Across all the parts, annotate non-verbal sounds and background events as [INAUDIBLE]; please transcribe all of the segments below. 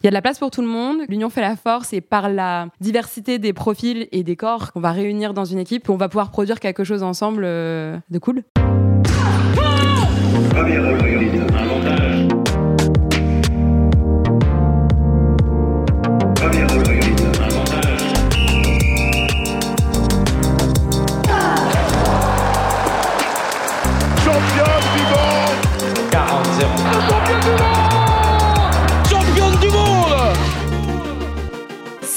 Il y a de la place pour tout le monde. L'union fait la force et par la diversité des profils et des corps qu'on va réunir dans une équipe, on va pouvoir produire quelque chose ensemble euh, de cool.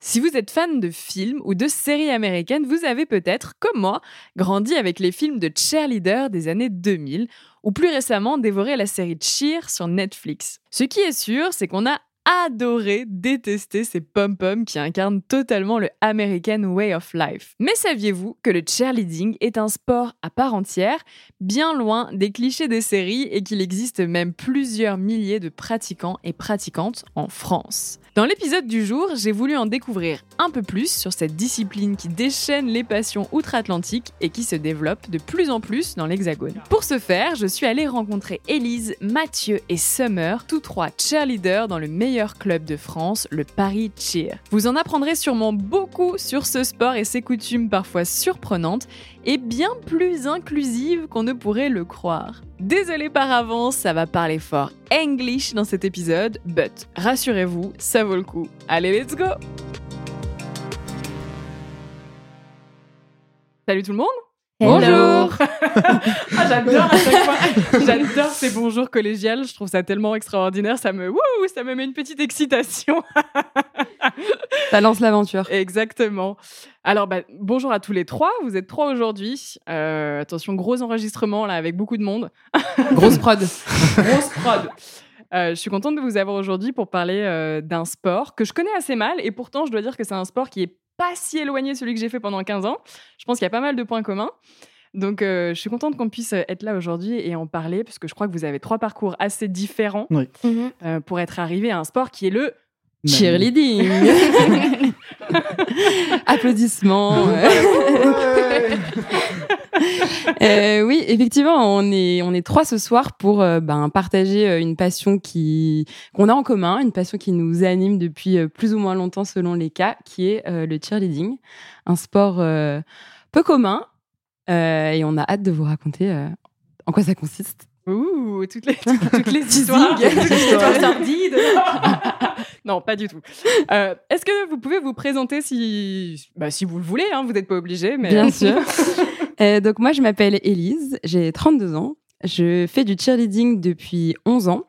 si vous êtes fan de films ou de séries américaines, vous avez peut-être, comme moi, grandi avec les films de cheerleader des années 2000 ou plus récemment dévoré la série Cheer sur Netflix. Ce qui est sûr, c'est qu'on a adoré détester ces pom-poms qui incarnent totalement le American Way of Life. Mais saviez-vous que le cheerleading est un sport à part entière, bien loin des clichés des séries et qu'il existe même plusieurs milliers de pratiquants et pratiquantes en France? Dans l'épisode du jour, j'ai voulu en découvrir un peu plus sur cette discipline qui déchaîne les passions outre-Atlantique et qui se développe de plus en plus dans l'Hexagone. Pour ce faire, je suis allée rencontrer Élise, Mathieu et Summer, tous trois cheerleaders dans le meilleur club de France, le Paris Cheer. Vous en apprendrez sûrement beaucoup sur ce sport et ses coutumes parfois surprenantes et bien plus inclusives qu'on ne pourrait le croire. Désolé par avance, ça va parler fort English dans cet épisode, but rassurez-vous, ça vaut le coup. Allez, let's go Salut tout le monde Bonjour [LAUGHS] ah, J'adore à chaque fois. [LAUGHS] J'adore ces bonjours collégiales. Je trouve ça tellement extraordinaire. Ça me, ça me met une petite excitation. [LAUGHS] ça lance l'aventure. Exactement. Alors, bah, bonjour à tous les trois. Vous êtes trois aujourd'hui. Euh, attention, gros enregistrement là avec beaucoup de monde. Grosse prod. Grosse prod. Euh, je suis contente de vous avoir aujourd'hui pour parler euh, d'un sport que je connais assez mal et pourtant je dois dire que c'est un sport qui est pas si éloigné de celui que j'ai fait pendant 15 ans. Je pense qu'il y a pas mal de points communs. Donc, euh, je suis contente qu'on puisse être là aujourd'hui et en parler, parce que je crois que vous avez trois parcours assez différents mhm. euh, pour être arrivé à un sport qui est le cheerleading. [LAUGHS] Applaudissements. Euh, oui, effectivement, on est, on est trois ce soir pour euh, ben, partager euh, une passion qui qu'on a en commun, une passion qui nous anime depuis plus ou moins longtemps selon les cas, qui est le cheerleading, un sport peu commun. et on a hâte de vous raconter en quoi ça consiste. Ouh, toutes les, toutes, les [LAUGHS] histoires, toutes les histoires sordides. [LAUGHS] non, pas du tout. Est-ce que vous pouvez vous présenter si, bah, si vous le voulez hein, Vous n'êtes pas obligé, mais bien sûr. [LAUGHS] Euh, donc moi, je m'appelle Élise, j'ai 32 ans. Je fais du cheerleading depuis 11 ans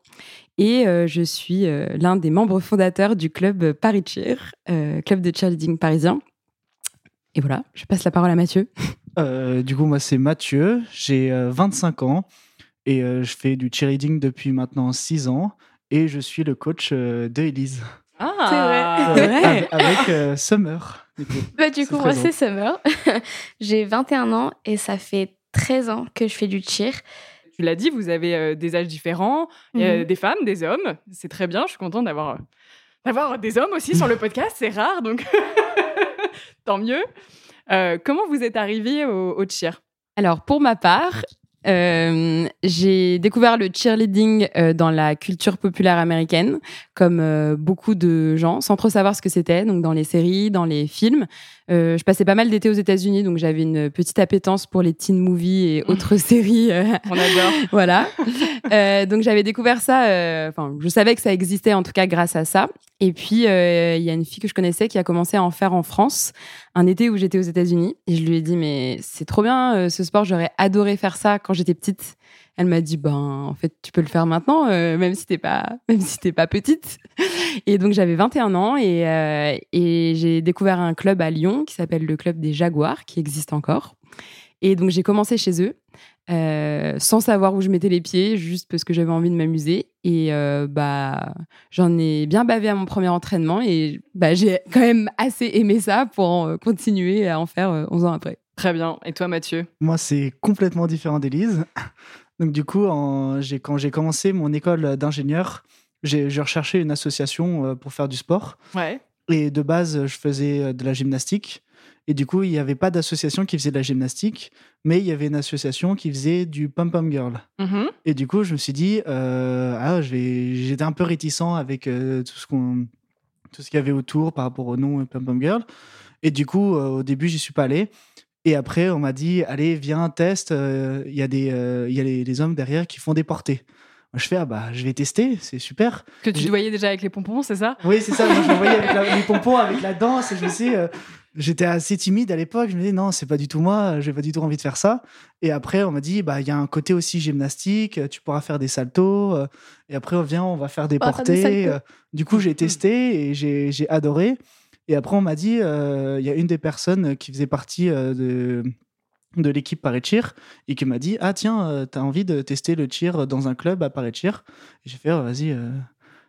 et euh, je suis euh, l'un des membres fondateurs du club Paris Cheer, club de cheerleading parisien. Et voilà, je passe la parole à Mathieu. du coup, moi, c'est Mathieu, j'ai 25 ans et je fais du cheerleading depuis maintenant 6 ans et je suis le coach de Élise. Ah, c'est vrai. avec, Summer. Du coup, bah, du coup moi, c'est Summer. [LAUGHS] J'ai 21 ans et ça fait 13 ans que je fais du cheer. Tu l'as dit, vous avez euh, des âges différents, mhm. des femmes, des hommes. C'est très bien, je suis contente d'avoir, d'avoir des hommes aussi sur le [LAUGHS] podcast, c'est rare, donc [LAUGHS] tant mieux. Euh, comment vous êtes arrivé au, au cheer? Alors, pour ma part, euh, j'ai découvert le cheerleading euh, dans la culture populaire américaine, comme euh, beaucoup de gens, sans trop savoir ce que c'était, donc dans les séries, dans les films. Euh, je passais pas mal d'été aux États-Unis, donc j'avais une petite appétence pour les teen movies et autres [LAUGHS] séries. Euh, On adore. [LAUGHS] voilà. Euh, donc j'avais découvert ça. Enfin, je savais que ça existait en tout cas grâce à ça. Et puis il y a une fille que je connaissais qui a commencé à en faire en France un été où j'étais aux États-Unis. Et je lui ai dit mais c'est trop bien ce sport. J'aurais adoré faire ça quand j'étais petite. Elle m'a dit ben en fait tu peux le faire maintenant même si t'es pas [LAUGHS] même si t'es pas petite. Et donc j'avais 21 ans et, et j'ai découvert un club à Lyon qui s'appelle le club des Jaguars, qui existe encore. Et donc j'ai commencé chez eux. Euh, sans savoir où je mettais les pieds, juste parce que j'avais envie de m'amuser. Et euh, bah, j'en ai bien bavé à mon premier entraînement et bah, j'ai quand même assez aimé ça pour euh, continuer à en faire 11 ans après. Très bien. Et toi, Mathieu? Moi, c'est complètement différent d'Élise. Donc, du coup, en, quand j'ai commencé mon école d'ingénieur, j'ai recherché une association pour faire du sport. Ouais. Et de base, je faisais de la gymnastique. Et du coup, il n'y avait pas d'association qui faisait de la gymnastique, mais il y avait une association qui faisait du pom-pom girl. Mm-hmm. Et du coup, je me suis dit, euh, ah, j'étais un peu réticent avec euh, tout ce qu'on, tout ce qu'il y avait autour par rapport au nom pom-pom girl. Et du coup, euh, au début, j'y suis pas allé. Et après, on m'a dit, allez, viens, teste. Il y a des, il y a les, hommes derrière qui font des portées. je fais, ah bah, je vais tester, c'est super. Que tu voyais déjà avec les pompons, c'est ça? Oui, c'est ça. je me voyais avec [LAUGHS] les pompons, avec la danse. Et je me sais, j'étais assez timide à l'époque. Je me disais, non, c'est pas du tout moi, j'ai pas du tout envie de faire ça. Et après, on m'a dit, bah, il y a un côté aussi gymnastique, tu pourras faire des saltos. Euh, et après, on vient, on va faire des portées. Euh. Du coup, j'ai [LAUGHS] testé et j'ai adoré. Et après, on m'a dit, euh, il y a une des personnes qui faisait partie de, de l'équipe Paris Cheer et qui m'a dit, ah tiens, tu as envie de tester le cheer dans un club à Paris Cheer? Et j'ai fait, oh, vas-y,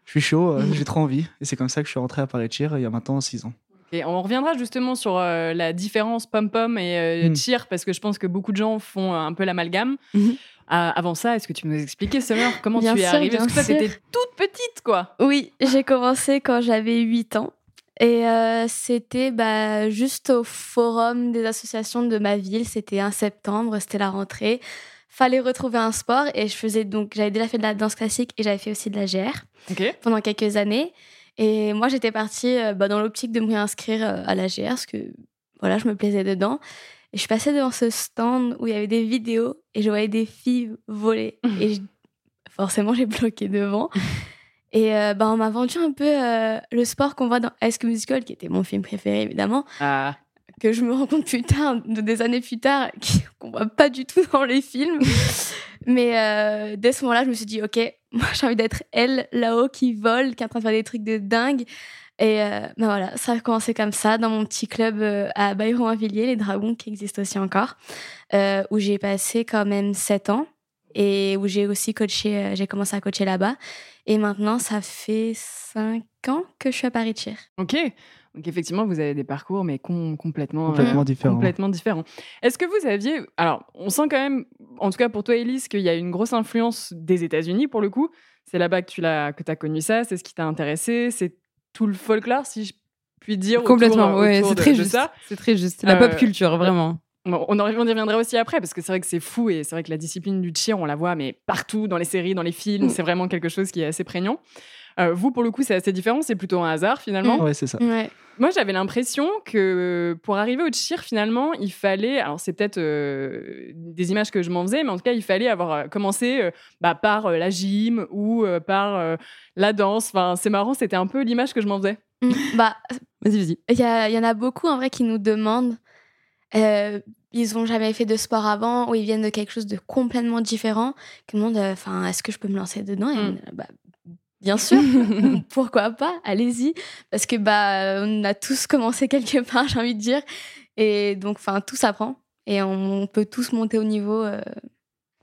je suis chaud, j'ai trop envie. Et c'est comme ça que je suis rentré à Paris Cheer il y a maintenant six ans. Et on reviendra justement sur euh, la différence pom-pom et euh, mm. cheer, parce que je pense que beaucoup de gens font un peu l'amalgame. [LAUGHS] Mhm. Ah, avant ça, est-ce que tu peux nous expliquer, Summer, comment tu es arrivée? Parce que toi, c'était toute petite, quoi. Oui, j'ai commencé quand j'avais 8 ans. Et euh, c'était bah, juste au forum des associations de ma ville. C'était un septembre, c'était la rentrée. Fallait retrouver un sport et je faisais donc j'avais déjà fait de la danse classique et j'avais fait aussi de la GR pendant quelques années. Et moi, j'étais partie euh, bah, dans l'optique de me réinscrire euh, à la GR parce que voilà, je me plaisais dedans. Et je passée devant ce stand où il y avait des vidéos et je voyais des filles voler. [LAUGHS] Et forcément, j'ai bloqué devant. Et euh, bah, on m'a vendu un peu le sport qu'on voit dans High School Musical, qui était mon film préféré, évidemment. Ah. Que je me rends compte plus tard, des années plus tard, [LAUGHS] qu'on voit pas du tout dans les films. Mais dès ce moment-là, je me suis dit, OK, [LAUGHS] moi j'ai envie d'être elle là-haut qui vole, qui est en train de faire des trucs de dingue. Et euh, ben voilà, ça a commencé comme ça dans mon petit club euh, à Bayeron-Villiers, les Dragons qui existent aussi encore, euh, où j'ai passé quand même 7 ans et où j'ai aussi coaché, j'ai commencé à coacher là-bas. Et maintenant, ça fait 5 ans que je suis à Paris Cheer. Ok. Donc effectivement, vous avez des parcours, mais complètement, complètement différents. Complètement différents. Est-ce que vous aviez... Alors, on sent quand même, en tout cas pour toi, Elise, qu'il y a une grosse influence des États-Unis, pour le coup. C'est là-bas que tu as, que as connu ça, c'est ce qui t'a intéressé, c'est tout le folklore, si je puis dire. Complètement, ouais, c'est très juste. C'est très juste. La pop euh, culture, vraiment. On, on y reviendra aussi après, parce que c'est vrai que c'est fou, et c'est vrai que la discipline du cheer, on la voit, mais partout, dans les séries, dans les films, mm. c'est vraiment quelque chose qui est assez prégnant. Euh, vous, pour le coup, c'est assez différent. C'est plutôt un hasard finalement. Oui, c'est ça. Moi, j'avais l'impression que pour arriver au cheer, finalement, il fallait. Alors, c'est peut-être euh, des images que je m'en faisais, mais en tout cas, il fallait avoir euh, commencé bah, par la gym ou par la danse. Enfin, c'est marrant, c'était un peu l'image que je m'en faisais. Mm. bah, vas-y, vas-y. Il y, en a beaucoup en vrai qui nous demandent. Ils n'ont jamais fait de sport avant ou ils viennent de quelque chose de complètement différent. Qui demandent, enfin, est-ce que je peux me lancer dedans? Mm. bah, Bien sûr, [LAUGHS] [LAUGHS] pourquoi pas, allez-y, parce que bah on a tous commencé quelque [LAUGHS] part, j'ai envie de dire, et donc enfin tout s'apprend et on peut tous monter au niveau euh,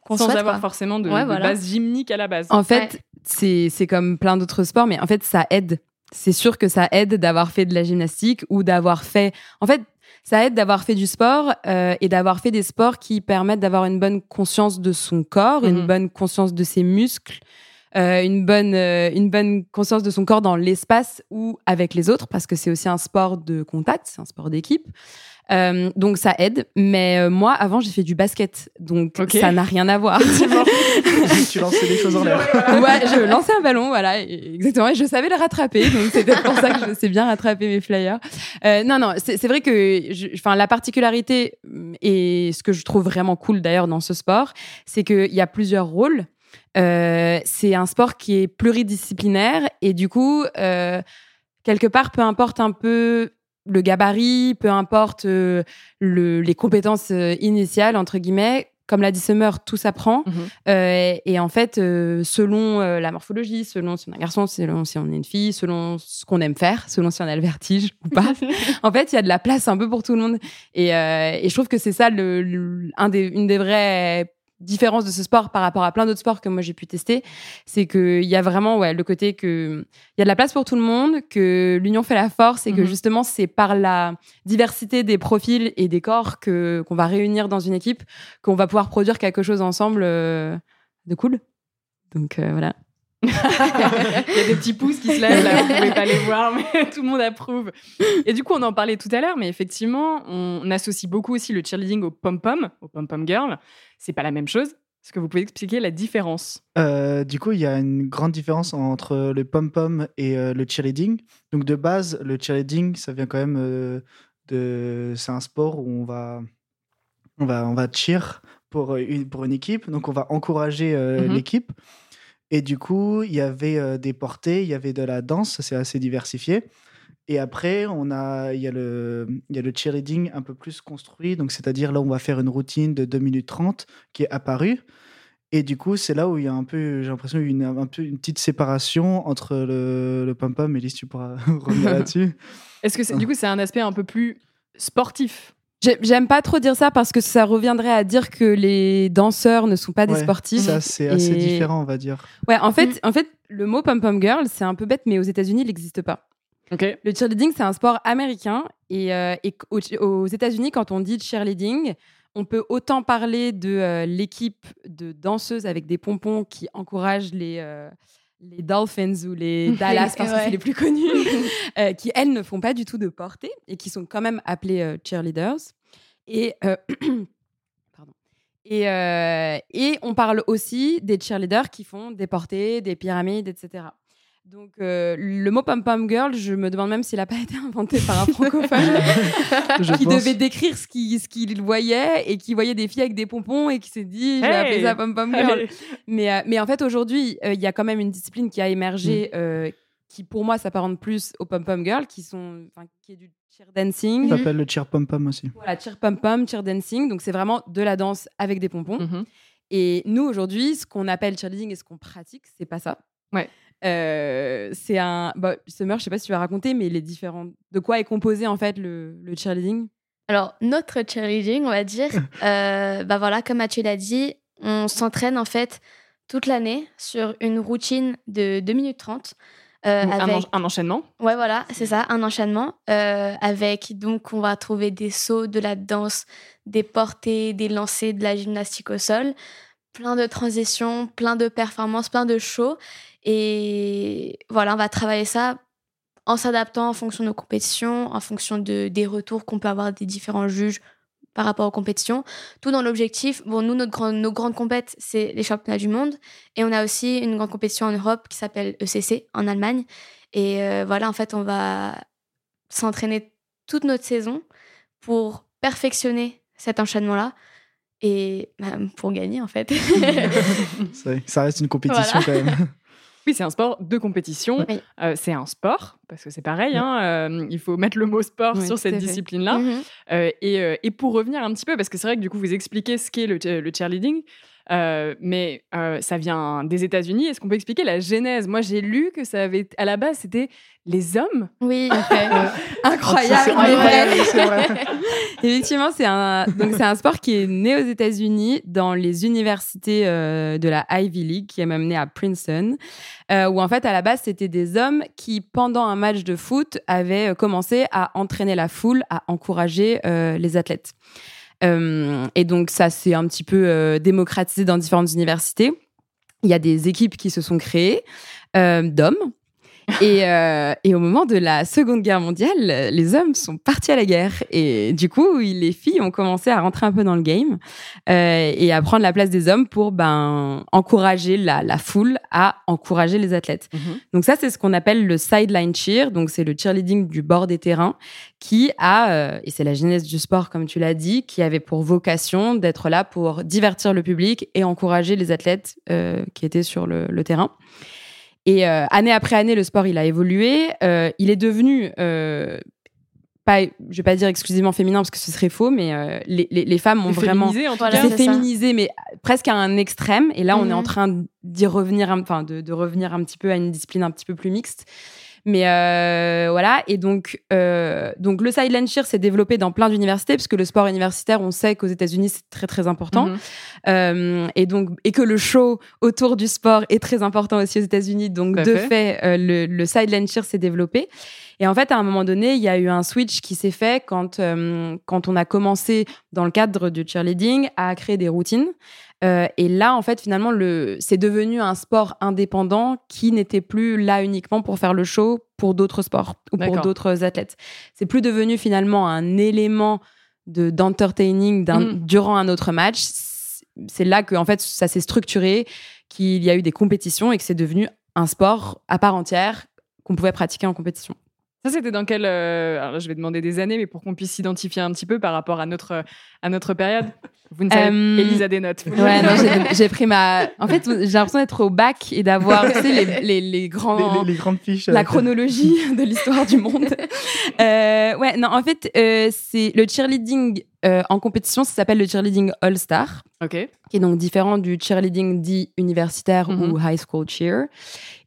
qu'on sans avoir forcément de, base gymnique à la base. En fait, c'est c'est comme plein d'autres sports, mais en fait ça aide. C'est sûr que ça aide d'avoir fait de la gymnastique ou d'avoir fait. En fait, ça aide d'avoir fait du sport euh, et d'avoir fait des sports qui permettent d'avoir une bonne conscience de son corps, une mhm. bonne conscience de ses muscles, euh, une, bonne, euh, une bonne conscience de son corps dans l'espace ou avec les autres, parce que c'est aussi un sport de contact, c'est un sport d'équipe. Euh, donc ça aide, mais moi avant j'ai fait du basket, donc ça n'a rien à voir. tu lançais des choses en l'air. ouais, je lançais un ballon, voilà, exactement, et je savais le rattraper, donc c'est peut-être pour ça que je sais bien rattraper mes flyers. non, non, c'est vrai que, enfin, la particularité et ce que je trouve vraiment cool d'ailleurs dans ce sport, c'est qu'il y a plusieurs rôles. Euh, c'est un sport qui est pluridisciplinaire et du coup, euh, quelque part, peu importe un peu le gabarit, peu importe euh, les compétences initiales, entre guillemets, comme l'a dit Summer, tout s'apprend. Mhm. Euh, et en fait, euh, selon euh, la morphologie, selon si on est un garçon, selon si on est une fille, selon ce qu'on aime faire, selon si on a le vertige ou pas, [LAUGHS] en fait, il y a de la place un peu pour tout le monde. Et, euh, et je trouve que c'est ça le, le- un des, une des vraies différences de ce sport par rapport à plein d'autres sports que moi j'ai pu tester, c'est qu'il y a vraiment ouais, le côté que il y a de la place pour tout le monde, que l'union fait la force et que Mhm. justement c'est par la diversité des profils et des corps que qu'on va réunir dans une équipe qu'on va pouvoir produire quelque chose ensemble euh, de cool. Donc euh, voilà. Il y a des petits pouces qui se lèvent, là, vous pouvez pas les voir, mais [LAUGHS] tout le monde approuve. Et du coup, on en parlait tout à l'heure, mais effectivement, on associe beaucoup aussi le cheerleading au pom-pom, au pom-pom girl. C'est pas la même chose. Est-ce que vous pouvez expliquer la différence? Euh, du coup, il y a une grande différence entre le pom-pom et euh, le cheerleading. Donc, de base, le cheerleading, ça vient quand même euh, de. C'est un sport où on va, on va, on va cheer pour une, pour une équipe. Donc, on va encourager Mhm. l'équipe. Et du coup, il y avait euh, des portées, il y avait de la danse, c'est assez diversifié. Et après, on a, il y a le, il y a le cheerleading un peu plus construit. Donc, c'est-à-dire là, on va faire une routine de 2 minutes 30 qui est apparue. Et du coup, c'est là où il y a un peu, j'ai l'impression, une, un peu une petite séparation entre le, le pom-pom. Elise, tu pourras [LAUGHS] revenir là-dessus. Est-ce que du coup, c'est un aspect un peu plus sportif? J'aime pas trop dire ça parce que ça reviendrait à dire que les danseurs ne sont pas des Ouais, sportifs. Ça, c'est assez Et- différent, on va dire. Ouais, en fait, Mm. en fait, le mot pom pom girl, c'est un peu bête, mais aux États-Unis, il n'existe pas. Ok. Le cheerleading, c'est un sport américain. Et, euh, et aux, aux États-Unis, quand on dit cheerleading, on peut autant parler de euh, l'équipe de danseuses avec des pompons qui encouragent les, euh, les Dolphins ou les [LAUGHS] Dallas, parce que Ouais. c'est les plus connus, [LAUGHS] euh, qui, elles, ne font pas du tout de portée et qui sont quand même appelées euh, cheerleaders. Et, euh, [CLEARS THROAT] pardon. Et, euh, et on parle aussi des cheerleaders qui font des portées, des pyramides, etc. Donc, euh, le mot pom-pom girl, je me demande même s'il n'a pas [LAUGHS] été inventé par un francophone [LAUGHS] qui pense. devait décrire ce qu'il ce qu'il voyait et qui voyait des filles avec des pompons et qui s'est dit, je vais Hey appeler ça pom-pom girl. Allez. Mais, euh, mais en fait, aujourd'hui, euh, il y a quand même une discipline qui a émergé, euh, qui pour moi s'apparente plus au pom-pom girl, qui, sont, qui est du cheer dancing. Ça s'appelle le cheer pom-pom aussi. Voilà, cheer pom-pom, cheer dancing. Donc, c'est vraiment de la danse avec des pompons. Mhm. Et nous, aujourd'hui, ce qu'on appelle cheerleading et ce qu'on pratique, c'est pas ça. Ouais. Euh, c'est un. Bah, Summer, je sais pas si tu vas raconter, mais les différents. De quoi est composé en fait le, le cheerleading? Alors, notre cheerleading, on va dire, [LAUGHS] euh, bah voilà, comme Mathieu l'a dit, on s'entraîne en fait toute l'année sur une routine de 2 minutes 30. euh, Donc, un, en- un enchaînement? Ouais, voilà, c'est ça, un enchaînement. avec, donc, on va trouver des sauts, de la danse, des portées, des lancers, de la gymnastique au sol, plein de transitions, plein de performances, plein de shows. Et voilà, on va travailler ça en s'adaptant en fonction de nos compétitions, en fonction de, des retours qu'on peut avoir des différents juges par rapport aux compétitions. Tout dans l'objectif, bon, nous, notre grand, nos grandes compètes, c'est les championnats du monde. Et on a aussi une grande compétition en Europe qui s'appelle ECC, en Allemagne. Et euh, voilà, en fait, on va s'entraîner toute notre saison pour perfectionner cet enchaînement-là et bah, pour gagner, en fait. [LAUGHS] [LAUGHS] Ça, reste une compétition Voilà. quand même. Oui, c'est un sport de compétition. Oui. Euh, c'est un sport, parce que c'est pareil, hein, euh, il faut mettre le mot sport Oui, sur cette discipline-là. Mhm. Euh, et, euh, et pour revenir un petit peu, parce que c'est vrai que du coup, vous expliquez ce qu'est le, le cheerleading, euh, mais euh, ça vient des États-Unis. Est-ce qu'on peut expliquer la genèse? Moi, j'ai lu que ça avait, à la base, c'était les hommes. Oui, [LAUGHS] Incroyable, C'est mais vrai. incroyable, c'est vrai. [LAUGHS] Effectivement, c'est un, donc c'est un sport qui est né aux États-Unis dans les universités euh, de la Ivy League, qui est même né à Princeton, euh, où en fait, à la base, c'était des hommes qui, pendant un match de foot, avaient euh, commencé à entraîner la foule, à encourager euh, les athlètes. Euh, et donc, ça s'est un petit peu euh, démocratisé dans différentes universités. Il y a des équipes qui se sont créées euh, d'hommes. Et, euh, et au moment de la Seconde Guerre mondiale, les hommes sont partis à la guerre. Et du coup, les filles ont commencé à rentrer un peu dans le game euh, et à prendre la place des hommes pour ben, encourager la, la foule à encourager les athlètes. Donc ça, c'est ce qu'on appelle le sideline cheer. Donc c'est le cheerleading du bord des terrains qui a, euh, et c'est la genèse du sport comme tu l'as dit, qui avait pour vocation d'être là pour divertir le public et encourager les athlètes euh, qui étaient sur le, le terrain. Et euh, année après année, le sport, il a évolué. Euh, il est devenu euh, pas, je vais pas dire exclusivement féminin parce que ce serait faux, mais euh, les, les, les femmes ont vraiment. féminisé, en. C'est féminisé, mais presque à un extrême. Et là, on est en Mhm. train d'y revenir, enfin, de, de revenir un petit peu à une discipline un petit peu plus mixte. Mais euh, voilà. Et donc, euh, donc le silent cheer s'est développé dans plein d'universités, parce que le sport universitaire, on sait qu'aux États-Unis, c'est très très important. Mhm. Euh, et donc et que le show autour du sport est très important aussi aux États-Unis. Donc de fait. fait, euh, le, le sideline cheer s'est développé. Et en fait, à un moment donné, il y a eu un switch qui s'est fait quand euh, quand on a commencé dans le cadre du cheerleading à créer des routines. Euh, et là, en fait, finalement, le c'est devenu un sport indépendant qui n'était plus là uniquement pour faire le show pour d'autres sports ou pour d'autres athlètes. C'est plus devenu finalement un élément de d'entertaining Mhm. durant un autre match. C'est là que en fait ça s'est structuré, qu'il y a eu des compétitions et que c'est devenu un sport à part entière qu'on pouvait pratiquer en compétition. Ça, c'était dans quelle. euh, Alors là, je vais demander des années, mais pour qu'on puisse s'identifier un petit peu par rapport à notre, à notre période. Vous ne savez Euh, Elisa des notes. Ouais, non, j'ai- j'ai pris ma. En fait, j'ai l'impression d'être au bac et d'avoir, tu sais, les, les, les grands. Les, les- les grandes fiches. la euh, chronologie de l'histoire du monde. [LAUGHS] Euh, ouais, non, en fait, euh, c'est le cheerleading euh, en compétition, ça s'appelle le cheerleading All-Star, Ok. qui est donc différent du cheerleading dit universitaire Mhm. ou high school cheer.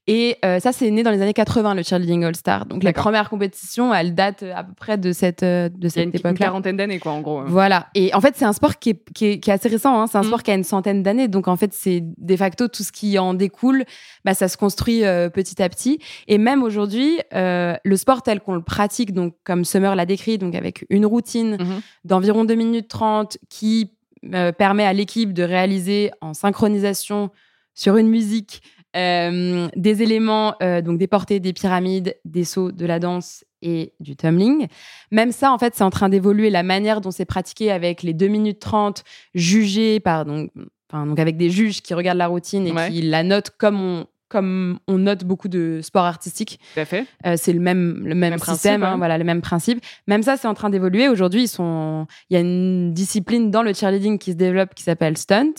Et euh, ça, c'est né dans les années 80, le cheerleading All-Star. Donc, les D'accord. premières compétitions, elles datent à peu près de cette, euh, de cette une, une époque-là. quarantaine d'années, quoi, en gros. Voilà. Et en fait, c'est un sport qui est, qui est, qui est assez récent. hein. C'est un Mm. sport qui a une centaine d'années. Donc, en fait, c'est de facto tout ce qui en découle. Bah, ça se construit euh, petit à petit. Et même aujourd'hui, euh, le sport tel qu'on le pratique, donc comme Summer l'a décrit, donc avec une routine Mhm. d'environ 2 minutes 30 qui euh, permet à l'équipe de réaliser en synchronisation sur une musique euh, des éléments, euh, donc des portées, des pyramides, des sauts, de la danse et du tumbling. Même ça, en fait, c'est en train d'évoluer la manière dont c'est pratiqué avec les 2 minutes 30 jugées par, donc, enfin, donc avec des juges qui regardent la routine et Ouais. qui la notent comme on, comme on note beaucoup de sports artistiques. Tout à fait. Euh, c'est le même, le même, Même principe, système, hein, voilà, le même principe. Même ça, c'est en train d'évoluer. Aujourd'hui, ils sont, il y a une discipline dans le cheerleading qui se développe qui s'appelle stunt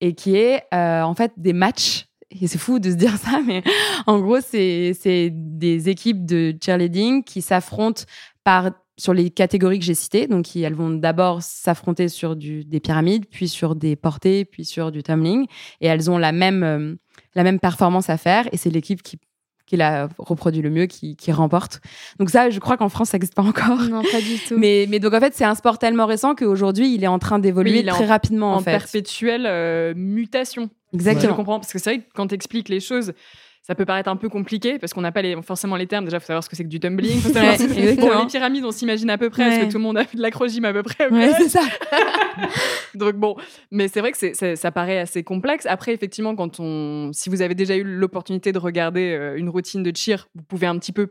et qui est euh, en fait des matchs. C'est fou de se dire [LAUGHS] ça, mais en gros, c'est des équipes de cheerleading qui s'affrontent par sur les catégories que j'ai citées. Donc, elles vont d'abord s'affronter sur du, des pyramides, puis sur des portées, puis sur du tumbling. Et elles ont la même, euh, la même performance à faire. Et c'est l'équipe qui qui la reproduit le mieux, qui, qui remporte. Donc ça, je crois qu'en France, ça n'existe pas encore. Non, pas du tout. Mais, mais donc en fait, c'est un sport tellement récent qu'aujourd'hui, il est en train d'évoluer Oui, très en- rapidement en, En fait. perpétuelle euh, mutation. Je Exactement. comprends, parce que c'est vrai que quand tu expliques les choses, ça peut paraître un peu compliqué, parce qu'on n'a pas les, forcément les termes. Déjà, il faut savoir ce que c'est que du tumbling. faut [LAUGHS] savoir Ouais, ce que- exactement. Bon, les pyramides, on s'imagine à peu près, parce que tout le monde a fait de l'acrogym à peu près. Ouais, c'est ça. [LAUGHS] Donc bon, mais c'est vrai que ça paraît assez complexe. Après, effectivement, quand on, si vous avez déjà eu l'opportunité de regarder euh, une routine de cheer, vous pouvez un petit peu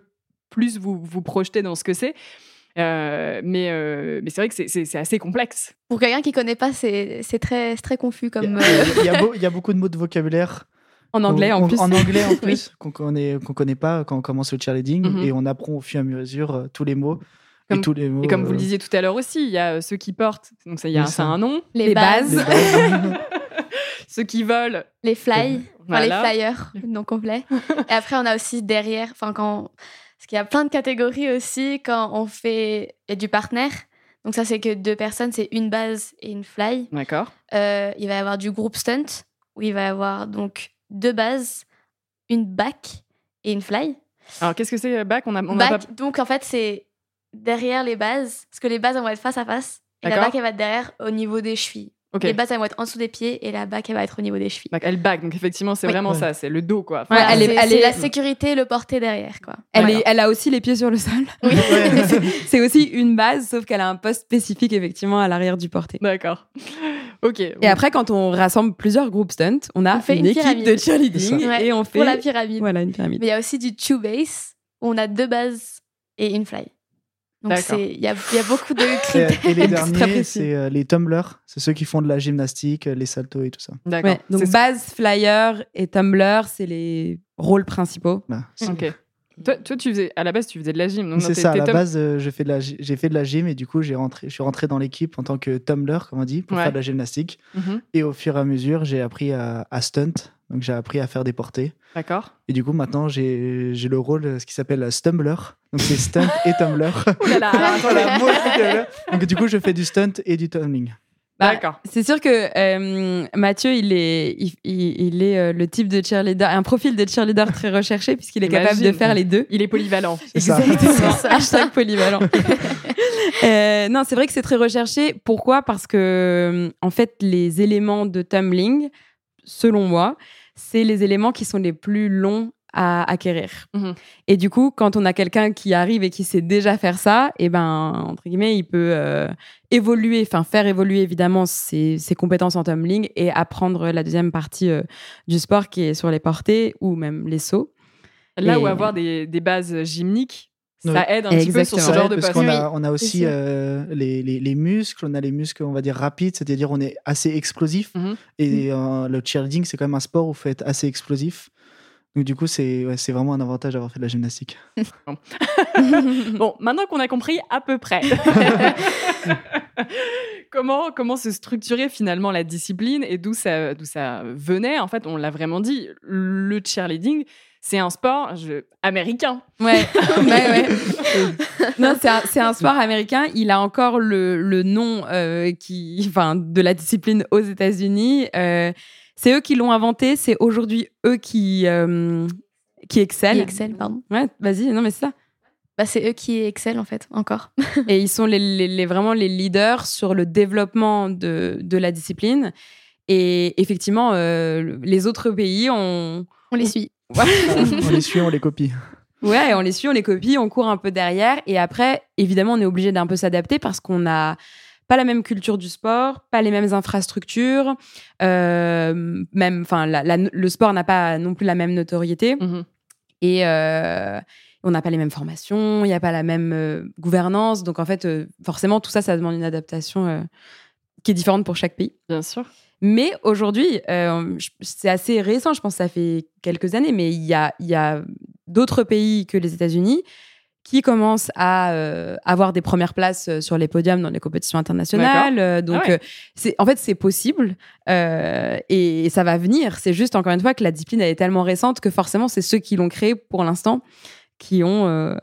plus vous, vous projeter dans ce que c'est. Euh, mais euh, mais c'est vrai que c'est- c'est c'est assez complexe. Pour quelqu'un qui connaît pas, c'est c'est très, c'est très confus Il y, comme. a, euh, il y a beau- il y a beaucoup de mots de vocabulaire. En anglais, en plus. En anglais, en [LAUGHS] Oui. plus, qu'on connaît, qu'on connaît pas quand on commence le cheerleading. Mhm. Et on apprend au fur et à mesure euh, tous les mots. Comme- et tous les mots. Et comme vous euh, le disiez tout à l'heure aussi, il y a euh, ceux qui portent, donc ça, il y a ça. un nom. les, les bases, les bases. [LAUGHS] Ceux qui volent, les fly, enfin, voilà. les flyers, non complet. [LAUGHS] Et après, on a aussi derrière, enfin, quand. Parce qu'il y a plein de catégories aussi quand on fait il y a du partenaire. Donc, ça, c'est que deux personnes, c'est une base et une fly. D'accord. Euh, il va y avoir du groupe stunt, où il va y avoir donc deux bases, une back et une fly. Alors qu'est-ce que c'est euh, back On a, on a back, pas- donc en fait, c'est derrière les bases, parce que les bases, elles vont être face à face. Et la back, elle va être derrière au niveau des chevilles. Les bases, elles vont être en dessous des pieds et la back, elle va être au niveau des chevilles. Donc, elle back, donc effectivement c'est Oui. vraiment Ouais. ça, c'est le dos quoi. Ouais, Voilà, elle est- c'est elle c'est est- la sécurité et le porté derrière, quoi. Elle, est, elle a aussi les pieds sur le sol. Oui. [LAUGHS] C'est aussi une base, sauf qu'elle a un poste spécifique, effectivement, à l'arrière du porté. D'accord. Ok. Et après, quand on rassemble plusieurs groupes stunt, on a On fait une, une équipe de cheerleading et on fait Pour la pyramide. voilà, une pyramide. Mais il y a aussi du two base, où on a deux bases et une fly. Donc il y a, il y a beaucoup de Et, [LAUGHS] critères. et les Très derniers, précis. c'est euh, les tumblers. C'est ceux qui font de la gymnastique, euh, les saltos et tout ça. D'accord. Ouais, donc base, flyer et tumbler, c'est les rôles principaux. C'est Ok. Toi, toi, tu faisais à la base tu faisais de la gym. c'est ça, à la base, euh, j'ai fait, de la j'ai fait de la gym et du coup, j'ai rentré, je suis rentré dans l'équipe en tant que tumbler, comme on dit, pour Ouais. faire de la gymnastique. Mhm. Et au fur et à mesure, j'ai appris à, à stunt. Donc j'ai appris à faire des portées. D'accord. Et du coup, maintenant, j'ai j'ai le rôle, euh, ce qui s'appelle stumbler. Donc c'est stunt et tumbler. [LAUGHS] Oh là là, [LAUGHS] alors, Voilà, mot tumbler. Donc du coup, je fais du stunt et du tumbling. Bah, D'accord. C'est sûr que euh, Mathieu, il est, il, il- est euh, le type de cheerleader, un profil de cheerleader très recherché puisqu'il est capable de faire les deux. Il est polyvalent. C'est ça. Exactement. Hashtag polyvalent. [LAUGHS] Euh, non, c'est vrai que c'est très recherché. Pourquoi? Parce que, euh, en fait, les éléments de tumbling, selon moi, c'est les éléments qui sont les plus longs à acquérir. Mhm. Et du coup, quand on a quelqu'un qui arrive et qui sait déjà faire ça, et ben, entre guillemets, il peut euh, évoluer, enfin, faire évoluer évidemment ses, ses compétences en tumbling et apprendre la deuxième partie euh, du sport qui est sur les portées ou même les sauts. Là Et- où avoir des, des bases gymniques, ça aide un petit peu sur ce genre de parce qu'on a, on a aussi euh, les, les, les muscles, on a les muscles, on va dire rapides, c'est-à-dire on est assez explosif. Mhm. Et euh, le cheerleading, c'est quand même un sport où il faut être assez explosif. Donc du coup, c'est ouais, vraiment un avantage d'avoir fait de la gymnastique. [LAUGHS] [LAUGHS] Bon, maintenant qu'on a compris à peu près. [LAUGHS] comment, comment se structurer finalement la discipline et d'où ça, d'où ça venait? En fait, on l'a vraiment dit, le cheerleading, c'est un sport je- américain. Ouais, [LAUGHS] ouais, ouais. non, c'est un, sport américain. Il a encore le, le nom euh, qui, enfin, de la discipline aux États-Unis. Euh, c'est eux qui l'ont inventé. C'est aujourd'hui eux qui, euh, qui excellent. Qui excelle, pardon. Ouais, vas-y. Non, mais c'est ça. Bah, c'est eux qui excellent en fait, encore. [LAUGHS] Et ils sont les, les- les- vraiment les leaders sur le développement de, de la discipline. Et effectivement, euh, les autres pays, on, On les suit. On les suit, on les copie. Ouais, on les suit, on les copie, on court un peu derrière. Et après, évidemment, on est obligé d'un peu s'adapter parce qu'on n'a pas la même culture du sport, pas les mêmes infrastructures, euh, même, enfin, le sport n'a pas non plus la même notoriété Mhm. et euh, on n'a pas les mêmes formations, il n'y a pas la même euh, gouvernance. Donc en fait, euh, forcément, tout ça, ça demande une adaptation euh, qui est différente pour chaque pays. Bien sûr. Mais aujourd'hui, euh, c'est assez récent, je pense que ça fait quelques années, mais il y a, il y a d'autres pays que les États-Unis qui commencent à euh, avoir des premières places euh, sur les podiums dans les compétitions internationales. Donc, Ah ouais. c'est, en fait, c'est possible euh, et, ça va venir. C'est juste, encore une fois, que la discipline, elle est tellement récente que forcément, c'est ceux qui l'ont créée pour l'instant qui ont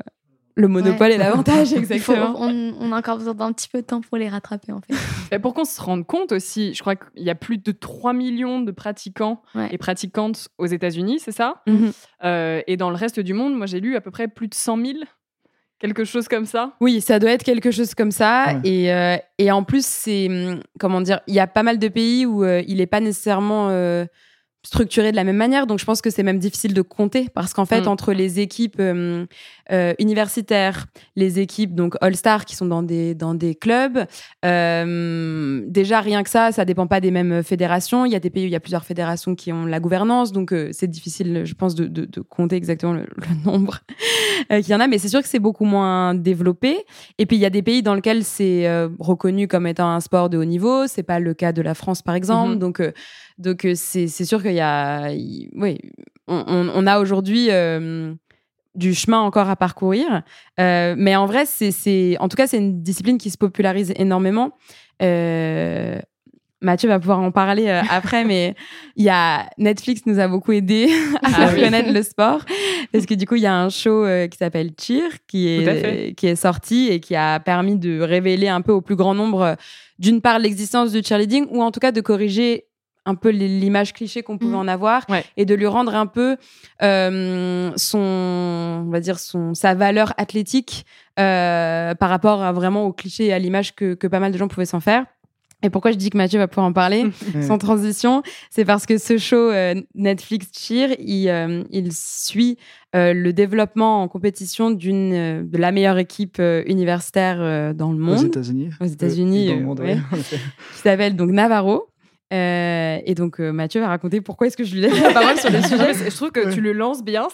le monopole et l'avantage. [LAUGHS] Faut- Exactement. on, on a encore besoin d'un petit peu de temps pour les rattraper en fait. Et pour qu'on se rende compte aussi, je crois qu'il y a plus de 3 millions de pratiquants Ouais. et pratiquantes aux États-Unis, c'est ça? Mhm. Euh, Et dans le reste du monde, moi j'ai lu à peu près plus de 100 000, quelque chose comme ça. Oui, ça doit être quelque chose comme ça. Ouais. Et, euh, et en plus, c'est. hum, Comment dire Il y a pas mal de pays où euh, il n'est pas nécessairement euh, structuré de la même manière. Donc, je pense que c'est même difficile de compter parce qu'en fait, Mm. entre les équipes euh, euh, universitaires, les équipes donc All-Star qui sont dans des, dans des clubs, euh, déjà rien que ça, ça dépend pas des mêmes fédérations. Il y a des pays où il y a plusieurs fédérations qui ont la gouvernance. Donc, c'est difficile, je pense, de, de- de compter exactement le, le [LAUGHS] nombre qu'il y en a. Mais c'est sûr que c'est beaucoup moins développé. Et puis il y a des pays dans lesquels c'est reconnu comme étant un sport de haut niveau. C'est pas le cas de la France par exemple. Mhm. Donc donc c'est sûr qu'il y a il- oui on, on- on a aujourd'hui euh, du chemin encore à parcourir. Euh, mais en vrai c'est en tout cas c'est une discipline qui se popularise énormément. Euh, Mathieu va pouvoir en parler euh, [LAUGHS] après, mais il y a Netflix nous a beaucoup aidé [LAUGHS] à Ah faire oui. connaître le sport parce que du coup il y a un show euh, qui s'appelle Cheer qui est qui est sorti et qui a permis de révéler un peu au plus grand nombre d'une part l'existence du cheerleading ou en tout cas de corriger un peu l'image cliché qu'on pouvait Mhm. en avoir Ouais. et de lui rendre un peu euh, son on va dire son sa valeur athlétique euh, par rapport à vraiment au cliché et à l'image que, que pas mal de gens pouvaient s'en faire et pourquoi je dis que Mathieu va pouvoir en parler [LAUGHS] sans transition, c'est parce que ce show euh, Netflix Cheer, il, euh, il suit euh, le développement en compétition d'une euh, de la meilleure équipe euh, universitaire euh, dans le Aux monde, États-Unis. aux États-Unis, dans le monde, ouais. ouais, en [LAUGHS] effet. qui s'appelle donc Navarro. Euh, et donc euh, Mathieu va raconter pourquoi est-ce que je lui laisse la [LAUGHS] parole sur le sujet. je trouve que Ouais. tu le lances bien.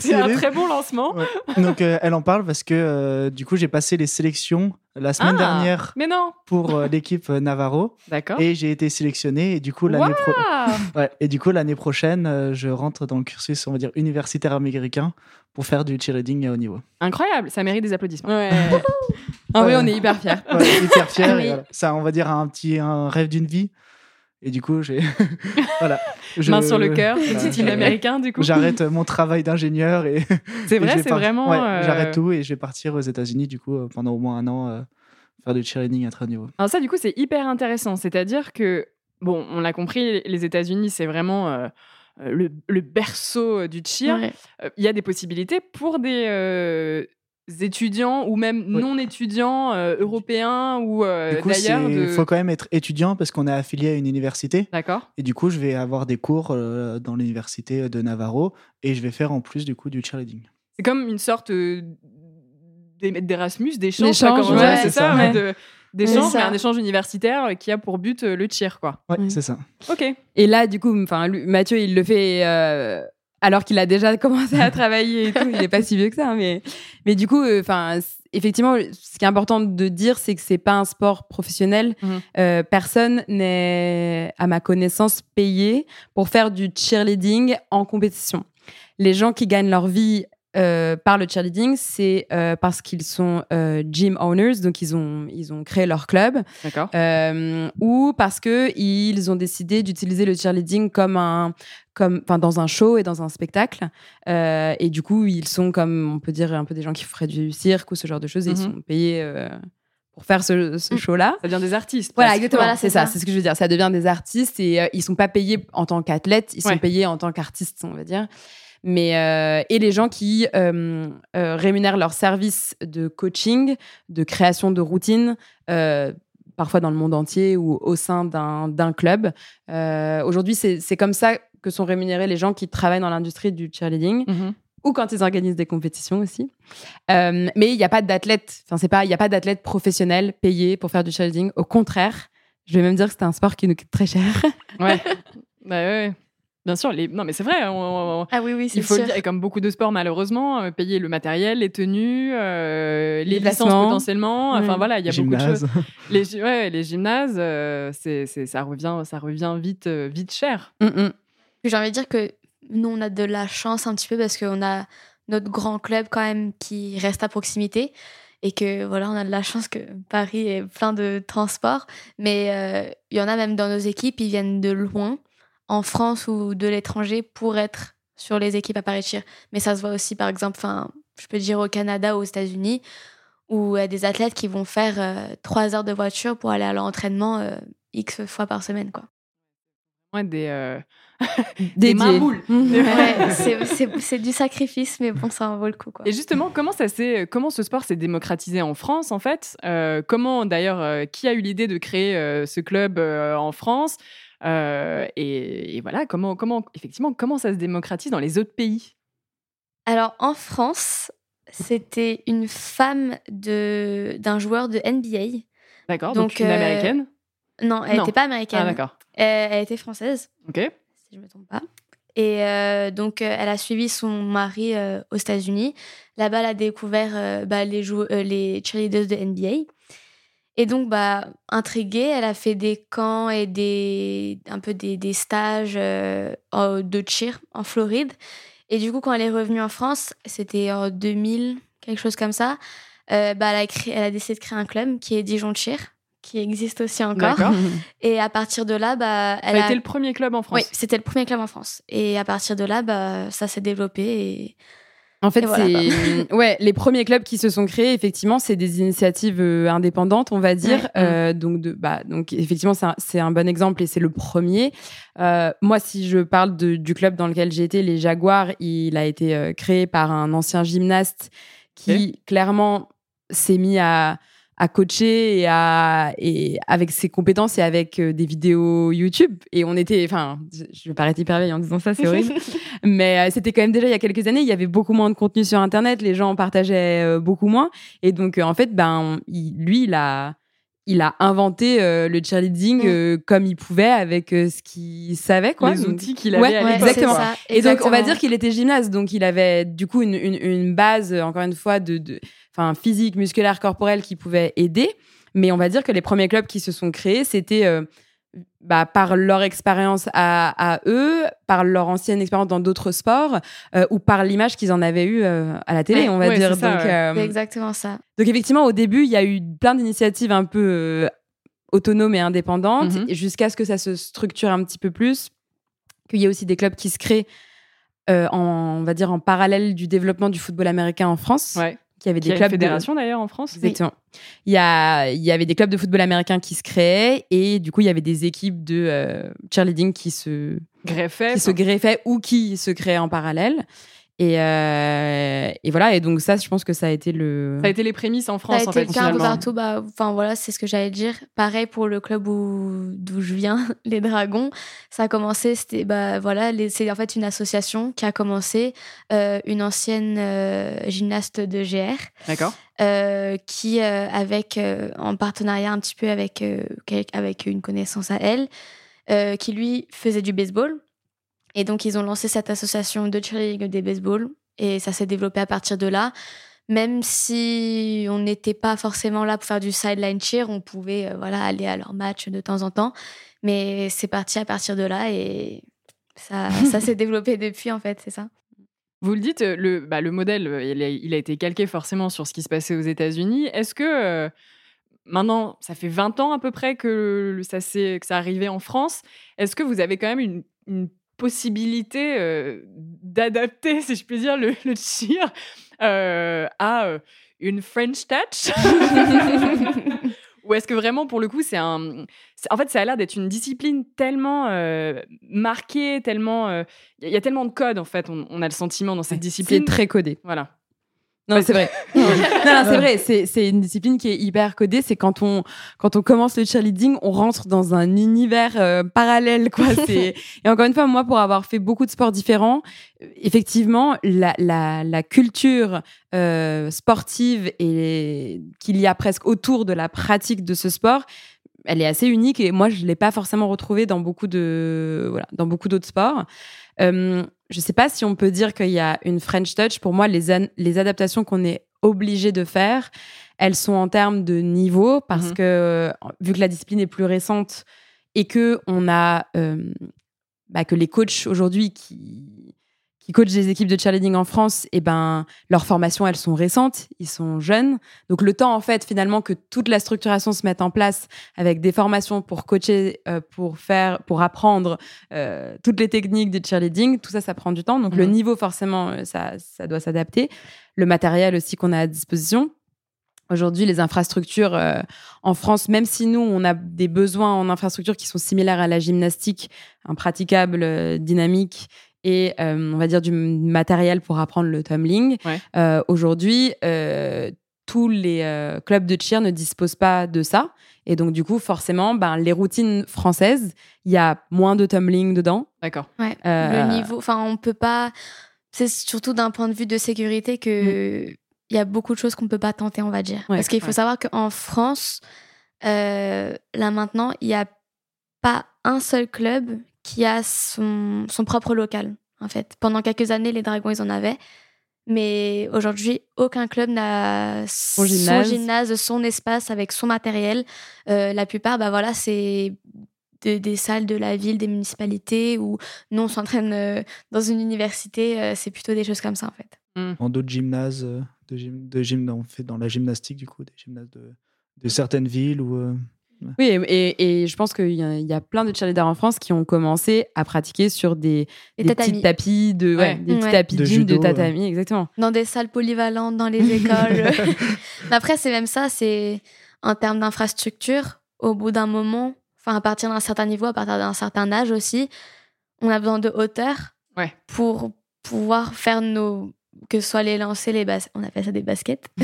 C'est Ouais. [LAUGHS] un très bon lancement. Ouais. Donc euh, elle en parle parce que euh, du coup j'ai passé les sélections la semaine Ah. dernière Mais non. pour euh, l'équipe Navarro D'accord. et j'ai été sélectionné et du coup l'année pro- Waouh ouais, et du coup l'année prochaine euh, je rentre dans le cursus on va dire universitaire américain pour faire du cheerleading à haut niveau. Incroyable, ça mérite des applaudissements. Ouais. [LAUGHS] En vrai, Ouais. on est hyper fiers. Ouais, hyper fier. Oui. et voilà. Ça on va dire un petit un rêve d'une vie Et du coup, j'ai. [LAUGHS] voilà. Je- Main sur le [LAUGHS] cœur, petit hymne américain du coup. J'arrête mon travail d'ingénieur et. C'est vrai, c'est par- vraiment. ouais, euh, J'arrête tout et je vais partir aux États-Unis, du coup, euh, pendant au moins un an, euh, faire du cheerleading à très haut niveau. Alors ça, du coup, c'est hyper intéressant. C'est-à-dire que, bon, on l'a compris, les États-Unis, c'est vraiment euh, euh, le, le berceau euh, du cheer. Ouais. Euh, Il y a des possibilités pour des euh, étudiants ou même Oui. non étudiants euh, européens ou euh, d'ailleurs. il De... faut quand même être étudiant parce qu'on est affilié à une université. D'accord. Et du coup, je vais avoir des cours euh, dans l'université de Navarro et je vais faire en plus, du coup, du cheerleading. C'est comme une sorte euh, d'Erasmus, d'échange. Ouais, c'est c'est ça, ça. ouais, Ouais. de- d'échange, C'est mais un échange universitaire qui a pour but euh, le cheer, quoi. Ouais, Oui. c'est ça. Ok. Et là, du coup, enfin, Mathieu, il le fait euh, alors qu'il a déjà [LAUGHS] commencé à travailler et tout. Il est pas si vieux que ça, hein, mais mais du coup, enfin, effectivement, ce qui est important de dire, c'est que c'est pas un sport professionnel. Mhm. Euh, personne n'est, à ma connaissance, payé pour faire du cheerleading en compétition. Les gens qui gagnent leur vie euh, par le cheerleading, c'est euh, parce qu'ils sont euh, gym owners, donc ils ont ils ont créé leur club D'accord. euh, ou parce que ils ont décidé d'utiliser le cheerleading comme un comme enfin dans un show et dans un spectacle Euh, et du coup ils sont comme on peut dire un peu des gens qui feraient du cirque ou ce genre de choses et ils Mhm. sont payés euh, pour faire ce, ce Mm. show là Ça devient des artistes. voilà, exactement. Voilà, c'est c'est ça, ça. c'est ce que je veux dire. Ça devient des artistes et euh, ils sont pas payés en tant qu'athlètes, ils Ouais. sont payés en tant qu'artistes, on va dire. Mais euh, et les gens qui euh, euh, rémunèrent leurs services de coaching, de création de routine, parfois dans le monde entier ou au sein d'un club. Aujourd'hui, c'est comme ça que sont rémunérés les gens qui travaillent dans l'industrie du cheerleading Mhm. ou quand ils organisent des compétitions aussi. Euh, mais il n'y a pas d'athlète, enfin c'est pas, il y a pas d'athlète professionnel payé pour faire du cheerleading. Au contraire, je vais même dire que c'est un sport qui nous coûte très cher. Ouais. bah ouais. Bien sûr. Les... Non, mais c'est vrai. on- on- Ah oui, oui, c'est Il faut le dire, et comme beaucoup de sports, malheureusement, euh, payer le matériel, les tenues, euh, les, Les licences placements. potentiellement. Enfin Ouais. voilà, il y a beaucoup de choses. Les, ouais, les gymnases, euh, c'est, c'est- ça revient, ça revient vite, euh, vite cher. Mm, mm. J'ai envie de dire que nous, on a de la chance un petit peu parce qu'on a notre grand club quand même qui reste à proximité. Et que voilà, on a de la chance que Paris est plein de transports. Mais euh, il y en a même dans nos équipes, ils viennent de loin, en France ou de l'étranger, pour être sur les équipes à Paris. Mais ça se voit aussi, par exemple, enfin, je peux dire au Canada ou aux États-Unis, où il y a des athlètes qui vont faire euh, trois heures de voiture pour aller à l'entraînement euh, X fois par semaine. quoi. Ouais, des, euh, [LAUGHS] Dédié. mains boules. [LAUGHS] Ouais, c'est- du sacrifice, mais bon, ça en vaut le coup. Quoi. Et justement, comment ça s'est, comment ce sport s'est démocratisé en France en fait? Euh, Comment d'ailleurs, euh, qui a eu l'idée de créer euh, ce club euh, en France? Euh, et, et voilà, comment, comment, effectivement, comment ça se démocratise dans les autres pays? Alors, en France, c'était une femme d'un joueur de NBA. D'accord. Donc, Donc, une euh, américaine. Non, elle n'était pas Ah américaine. d'accord. elle, elle était française, Ok. si je ne me trompe pas. Et euh, donc, euh, elle a suivi son mari euh, aux États-Unis. Là-bas, elle a découvert euh, bah, les, euh, les cheerleaders de NBA. Et donc, bah, intriguée, elle a fait des camps et des, un peu des, des stages euh, de cheer en Floride. Et du coup, quand elle est revenue en France, c'était en 2000, quelque chose comme ça, euh, bah, elle, a créé, elle a décidé de créer un club qui est Dijon Cheer, qui existe aussi encore. [LAUGHS] Et à partir de là, bah, Ça elle a a été le premier club en France. oui, c'était le premier club en France. Et à partir de là, bah, ça s'est développé. Et... En fait, voilà, c'est [LAUGHS] ouais, les premiers clubs qui se sont créés, effectivement, c'est des initiatives euh, indépendantes, on va dire. Ouais. Euh, donc, de, bah, donc, effectivement, c'est un, un bon exemple et c'est le premier. Euh, moi, si je parle de- du club dans lequel j'ai été, les Jaguars, il a été créé par un ancien gymnaste qui clairement s'est mis à à coacher et à et avec ses compétences et avec euh, des vidéos YouTube. Et on était enfin je, vais paraître hyper vieille en disant ça c'est horrible. [LAUGHS] Mais euh, c'était quand même déjà il y a quelques années il y avait beaucoup moins de contenu sur internet les gens en partageaient euh, beaucoup moins. Et donc en fait ben il- lui il a il a inventé euh, le cheerleading Mm. euh, comme il pouvait avec euh, ce qu'il savait quoi les Donc, outils qu'il Ouais, avait à ouais, exactement. et donc, on va dire qu'il était gymnaste, donc il avait du coup une, une, une base, euh, encore une fois, de, de, enfin, physique, musculaire, corporelle qui pouvait aider. Mais on va dire que les premiers clubs qui se sont créés, c'était euh, bah, par leur expérience à, à eux, par leur ancienne expérience dans d'autres sports, euh, ou par l'image qu'ils en avaient eu euh, à la télé, Ouais, on va ouais, dire. c'est ça, donc, ouais. euh, C'est exactement ça. donc effectivement, au début, il y a eu plein d'initiatives un peu euh, autonome et indépendante, Mhm. jusqu'à ce que ça se structure un petit peu plus, qu'il y ait aussi des clubs qui se créent euh, en, on va dire, en parallèle du développement du football américain en France. Ouais. Avait des clubs fédération d'ailleurs en France. Exactement. Il, y a, il y avait des clubs de football américain qui se créaient et du coup, il y avait des équipes de euh, cheerleading qui se, Greffet. qui se greffaient ou qui se créaient en parallèle. Et, euh, et voilà, et donc ça, je pense que ça a été le... Ça a été les prémices en Ça France a en été fait. le cas finalement. partout. Bah, enfin voilà, c'est ce que j'allais dire. Pareil pour le club où- d'où je viens, [LAUGHS] les Dragons. Ça a commencé, c'était bah voilà, les- c'est en fait une association qui a commencé, euh, une ancienne euh, gymnaste de GR, D'accord. euh, qui euh, avec euh, en partenariat un petit peu avec euh, avec une connaissance à elle, euh, qui lui faisait du baseball. Et donc ils ont lancé cette association de cheerleading des baseball et ça s'est développé à partir de là. Même si on n'était pas forcément là pour faire du sideline cheer, on pouvait euh, voilà aller à leur match de temps en temps. Mais c'est parti à partir de là et ça, [LAUGHS] ça s'est développé depuis en fait, c'est ça. Vous le dites, euh, le, bah, le modèle, euh, il a, il a été calqué forcément sur ce qui se passait aux États-Unis. Est-ce que euh, maintenant, ça fait 20 ans à peu près que, ça, s'est- que ça arrivait en France, est-ce que vous avez quand même une, une possibilité euh, d'adapter, si je puis dire, le, le cheer euh, à euh, une French touch [LAUGHS] Ou est-ce que vraiment, pour le coup, c'est un. En fait, ça a l'air d'être une discipline tellement euh, marquée, tellement. euh, Il y a tellement de codes, en fait, on, on a le sentiment dans cette discipline. C'est très codé. Voilà. Non, c'est vrai. [LAUGHS] non, non, c'est vrai. C'est, c'est une discipline qui est hyper codée. C'est quand on, quand on commence le cheerleading, on rentre dans un univers euh, parallèle, quoi. [LAUGHS] Et encore une fois, moi, pour avoir fait beaucoup de sports différents, euh, effectivement, la, la, la culture euh, sportive et qu'il y a presque autour de la pratique de ce sport, elle est assez unique et moi, je l'ai pas forcément retrouvée dans beaucoup de, voilà, dans beaucoup d'autres sports. Euh, je sais pas si on peut dire qu'il y a une French touch. Pour moi, les, adaptations qu'on est obligé de faire, elles sont en termes de niveau parce Mhm. que vu que la discipline est plus récente et que on a euh, bah, que les coachs aujourd'hui qui qui coachent des équipes de cheerleading en France, et ben leurs formations elles sont récentes, ils sont jeunes, donc le temps en fait finalement que toute la structuration se mette en place avec des formations pour coacher, euh, pour faire, pour apprendre euh, toutes les techniques de cheerleading, tout ça, ça prend du temps. Donc le Mhm. niveau, forcément, euh, ça, ça doit s'adapter. Le matériel aussi qu'on a à disposition. Aujourd'hui, les infrastructures euh, en France, même si nous, on a des besoins en infrastructures qui sont similaires à la gymnastique, impraticable, euh, dynamique, et euh, on va dire du matériel pour apprendre le tumbling. Ouais. Euh, Aujourd'hui, euh, tous les euh, clubs de cheer ne disposent pas de ça. Et donc, du coup, forcément, ben, les routines françaises, il y a moins de tumbling dedans. D'accord. Ouais. Euh, Le niveau, enfin, on peut pas. C'est surtout d'un point de vue de sécurité que il y a beaucoup de choses qu'on peut pas tenter, on va dire. Ouais, Parce qu'il faut ouais. savoir qu'en France, euh, là maintenant, il n'y a pas un seul club qui a son, son propre local. En fait, pendant quelques années, les Dragons ils en avaient. Mais aujourd'hui, aucun club n'a son gymnase. gymnase, son espace avec son matériel. Euh, la plupart, bah voilà, c'est de- des salles de la ville, des municipalités, ou nous, on s'entraîne euh, dans une université. euh, c'est plutôt des choses comme ça, en fait. En d'autres gymnases, de gym, de gym, on fait dans la gymnastique, du coup, des gymnases de, de certaines villes ou. Euh, Oui, et, je pense qu'il y, a- il y a plein de cheerleaders en France qui ont commencé à pratiquer sur des, des petits tapis de, ouais, Ouais. des petits Ouais. tapis De judo, tatami, exactement. Dans des salles polyvalentes, dans les écoles. [LAUGHS] [LAUGHS] Mais après, c'est même ça, c'est en termes d'infrastructure, au bout d'un moment, enfin, à partir d'un certain niveau, à partir d'un certain âge aussi, on a besoin de hauteur Ouais. pour pouvoir faire nos. Que ce soit les lancers, les baskets. On appelle ça des baskets. [LAUGHS]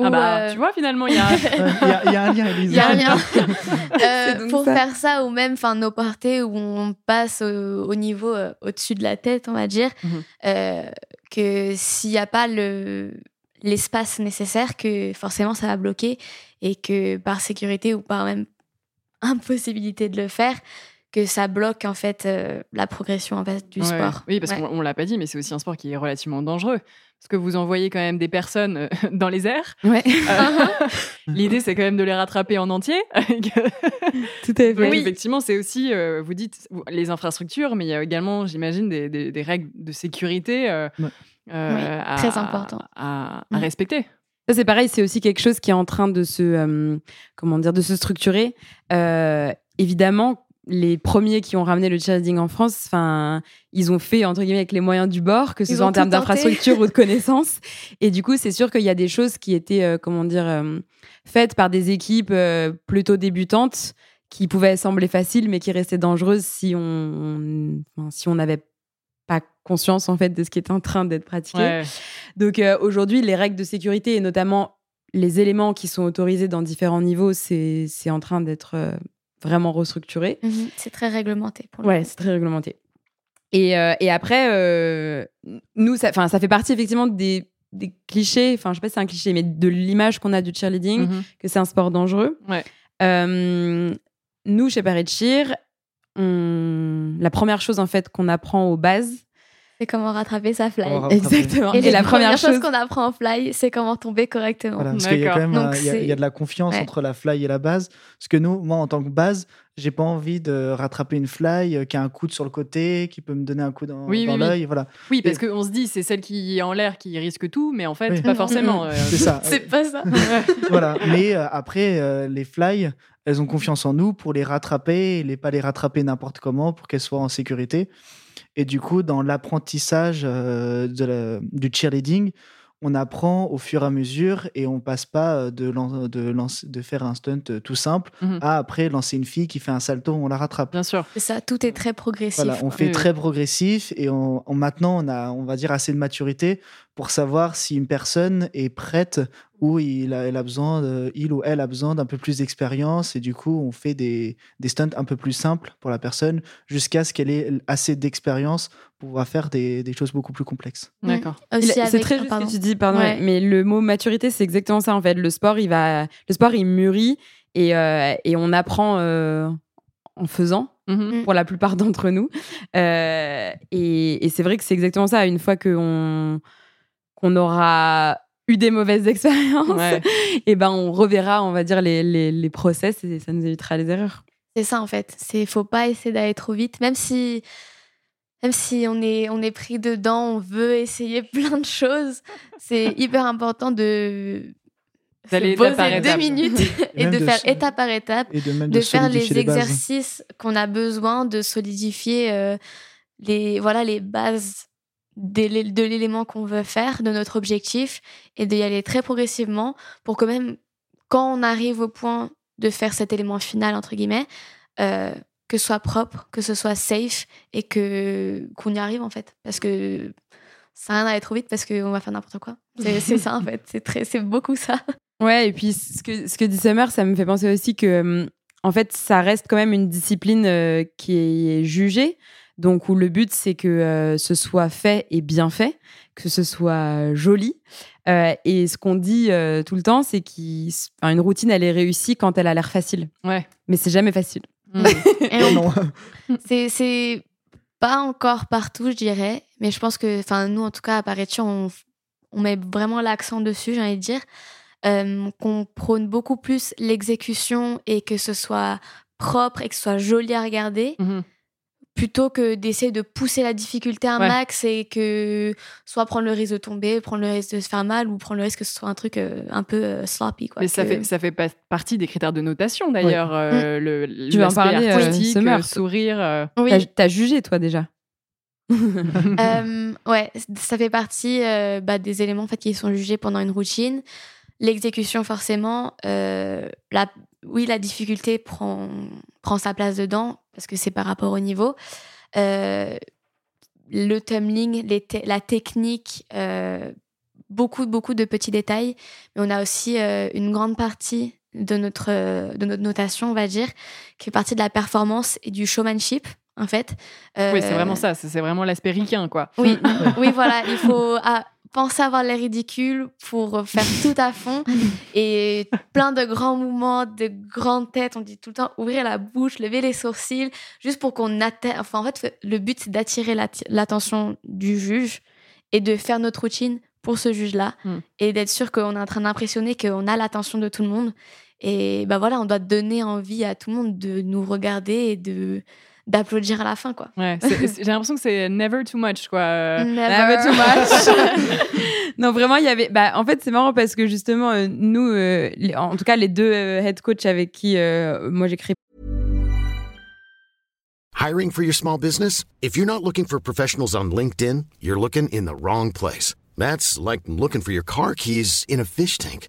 Ah [LAUGHS] bah, euh, tu vois, finalement, il y a. [LAUGHS] y, a- y a un lien. Il y a un lien. Euh, pour ça. faire ça, ou même nos portées où on passe au, au niveau euh, au-dessus de la tête, on va dire, Mhm. euh, que s'il n'y a pas le l'espace nécessaire, que forcément ça va bloquer et que par sécurité ou par même impossibilité de le faire, que ça bloque en fait euh, la progression en fait du Ouais, sport. Oui, parce Ouais. qu'on on l'a pas dit, mais c'est aussi un sport qui est relativement dangereux. Parce que vous envoyez quand même des personnes euh, [LAUGHS] dans les airs. Ouais, Euh, [LAUGHS] [LAUGHS] L'idée, c'est quand même de les rattraper en entier. tout à fait. Donc, effectivement, c'est aussi, euh, vous dites, les infrastructures, mais il y a également, j'imagine, des, des- des règles de sécurité euh, Ouais. euh, Oui, à, très important. à, à Mm. respecter. Ça, c'est pareil, c'est aussi quelque chose qui est en train de se, euh, comment dire, de se structurer. Euh, évidemment, les premiers qui ont ramené le cheerleading en France, enfin, ils ont fait entre guillemets avec les moyens du bord, que ce Ils soit en termes d'infrastructure ou de [LAUGHS] connaissances. Et du coup, c'est sûr qu'il y a des choses qui étaient, euh, comment dire, euh, faites par des équipes euh, plutôt débutantes, qui pouvaient sembler faciles, mais qui restaient dangereuses si on, enfin, si on n'avait pas conscience en fait de ce qui est en train d'être pratiqué. Ouais. Donc aujourd'hui, les règles de sécurité et notamment les éléments qui sont autorisés dans différents niveaux, c'est c'est en train d'être vraiment restructuré. Mhm, C'est très réglementé pour le Ouais, c'est très réglementé. Et, euh, et après, euh, nous, ça, ça fait partie effectivement des, des clichés, enfin, je sais pas si c'est un cliché, mais de l'image qu'on a du cheerleading, Mhm. que c'est un sport dangereux. Ouais. Euh, nous, chez Paris Cheer, on- la première chose en fait qu'on apprend aux bases, C'est comment rattraper sa fly. Rattraper. exactement. Et, Et, la première chose, chose qu'on apprend en fly, c'est comment tomber correctement. Voilà, parce qu'il y a quand même Donc il y a- il y, a c'est- de la confiance Ouais. entre la fly et la base. Parce que nous, moi, en tant que base, j'ai pas envie de rattraper une fly euh, qui a un coude sur le côté, qui peut me donner un coup dans, Oui, dans oui, oui. l'œil. Voilà, Oui, parce qu'on se dit c'est celle qui est en l'air qui risque tout, mais en fait, Oui. pas forcément. euh. c'est ça. [LAUGHS] C'est pas ça. [LAUGHS] voilà. Mais euh, après, euh, les fly, elles ont confiance en nous pour les rattraper et les, pas les rattraper n'importe comment pour qu'elles soient en sécurité. Et du coup, dans l'apprentissage euh, de la- du cheerleading, on apprend au fur et à mesure et on passe pas euh, de, lan- de, faire un stunt euh, tout simple Mhm. à après lancer une fille qui fait un salto, on la rattrape. Bien sûr. Ça, tout est très progressif. Voilà, on quoi. fait Oui, très progressif et on, on- maintenant on a, on va dire, assez de maturité pour savoir si une personne est prête ou il, a, elle a besoin, de- il ou elle a besoin d'un peu plus d'expérience et du coup on fait des, des stunts un peu plus simples pour la personne jusqu'à ce qu'elle ait assez d'expérience pour pouvoir faire des, des choses beaucoup plus complexes. Mm. D'accord. C'est avec- très juste que tu dis, pardon, Ouais. mais le mot maturité, c'est exactement ça en fait. Le sport, il va, le sport, il mûrit et, euh, et on apprend euh, en faisant Mhm. pour la plupart d'entre nous. Euh, et et c'est vrai que c'est exactement ça. Une fois qu'on qu'on aura eu des mauvaises expériences, Ouais. [LAUGHS] et ben on reverra, on va dire, les, les, les process et ça nous évitera les erreurs. C'est ça en fait. C'est faut pas essayer d'aller trop vite, même si même si on est on est pris dedans, on veut essayer [LAUGHS] plein de choses. C'est [LAUGHS] hyper important de D'aller poser deux minutes et de de faire se- étape par étape, Et de même de faire les exercices qu'on a besoin de solidifier euh, les voilà les bases de l'élément qu'on veut faire, de notre objectif, et d'y aller très progressivement pour que même quand on arrive au point de faire cet élément final, entre guillemets, euh, que ce soit propre, que ce soit safe, et que qu'on y arrive en fait. Parce que ça n'a rien d'aller trop vite parce qu'on va faire n'importe quoi. [LAUGHS] C'est ça en fait, c'est très- c'est beaucoup ça. Ouais, et puis ce que, ce que dit Summer, ça me fait penser aussi que, en fait, ça reste quand même une discipline euh, qui est jugée. Donc, où le but, c'est que euh, ce soit fait et bien fait, que ce soit joli. Euh, et ce qu'on dit euh, tout le temps, c'est qu'une routine, elle est réussie quand elle a l'air facile. Ouais. Mais c'est jamais facile. Mhm. [LAUGHS] Et on- Non. [LAUGHS] C'est, pas encore partout, je dirais, mais je pense que, enfin, nous, en tout cas, à Paretu, on, on met vraiment l'accent dessus, j'ai envie de dire, euh, qu'on prône beaucoup plus l'exécution et que ce soit propre et que ce soit joli à regarder, Mhm. Plutôt que d'essayer de pousser la difficulté un Ouais. max et que soit prendre le risque de tomber, prendre le risque de se faire mal ou prendre le risque que ce soit un truc euh, un peu euh, sloppy, quoi. Mais ça fait, ça fait pas partie des critères de notation d'ailleurs. euh, le, Tu veux en parler, euh, sourire. euh. Oui. T'as t'as jugé, toi, déjà [LAUGHS] Euh, ouais, ça fait partie euh, bah, des éléments en fait, qui sont jugés pendant une routine. L'exécution, forcément, euh, la, oui, la difficulté prend, prend sa place dedans parce que c'est par rapport au niveau. Euh, le tumbling, les te- la technique, euh, beaucoup, beaucoup de petits détails. Mais on a aussi euh, une grande partie de notre, de notre notation, on va dire, qui fait partie de la performance et du showmanship, en fait. Oui, c'est vraiment ça. C'est c'est vraiment l'aspect ricain, quoi. oui, [LAUGHS] oui, voilà, il faut ah, penser avoir l'air ridicule pour faire tout à fond [LAUGHS] et plein de grands mouvements, de grandes têtes. On dit tout le temps ouvrir la bouche, lever les sourcils, juste pour qu'on atteigne. Enfin, en fait, le but c'est d'attirer l'attention du juge et de faire notre routine pour ce juge-là Mm. et d'être sûr qu'on est en train d'impressionner, qu'on a l'attention de tout le monde. Et bah voilà, on doit donner envie à tout le monde de nous regarder et de d'applaudir à la fin, quoi. Ouais, j'ai l'impression que c'est never too much, quoi. [LAUGHS] Euh, Never too much. [LAUGHS] non, vraiment, il y avait. Bah, en fait, c'est marrant parce que justement, euh, nous, euh, les- en tout cas, les deux euh, head coach avec qui euh, moi j'ai créé Hiring for your small business? If you're not looking for professionals on LinkedIn, you're looking in the wrong place. That's like looking for your car keys in a fish tank.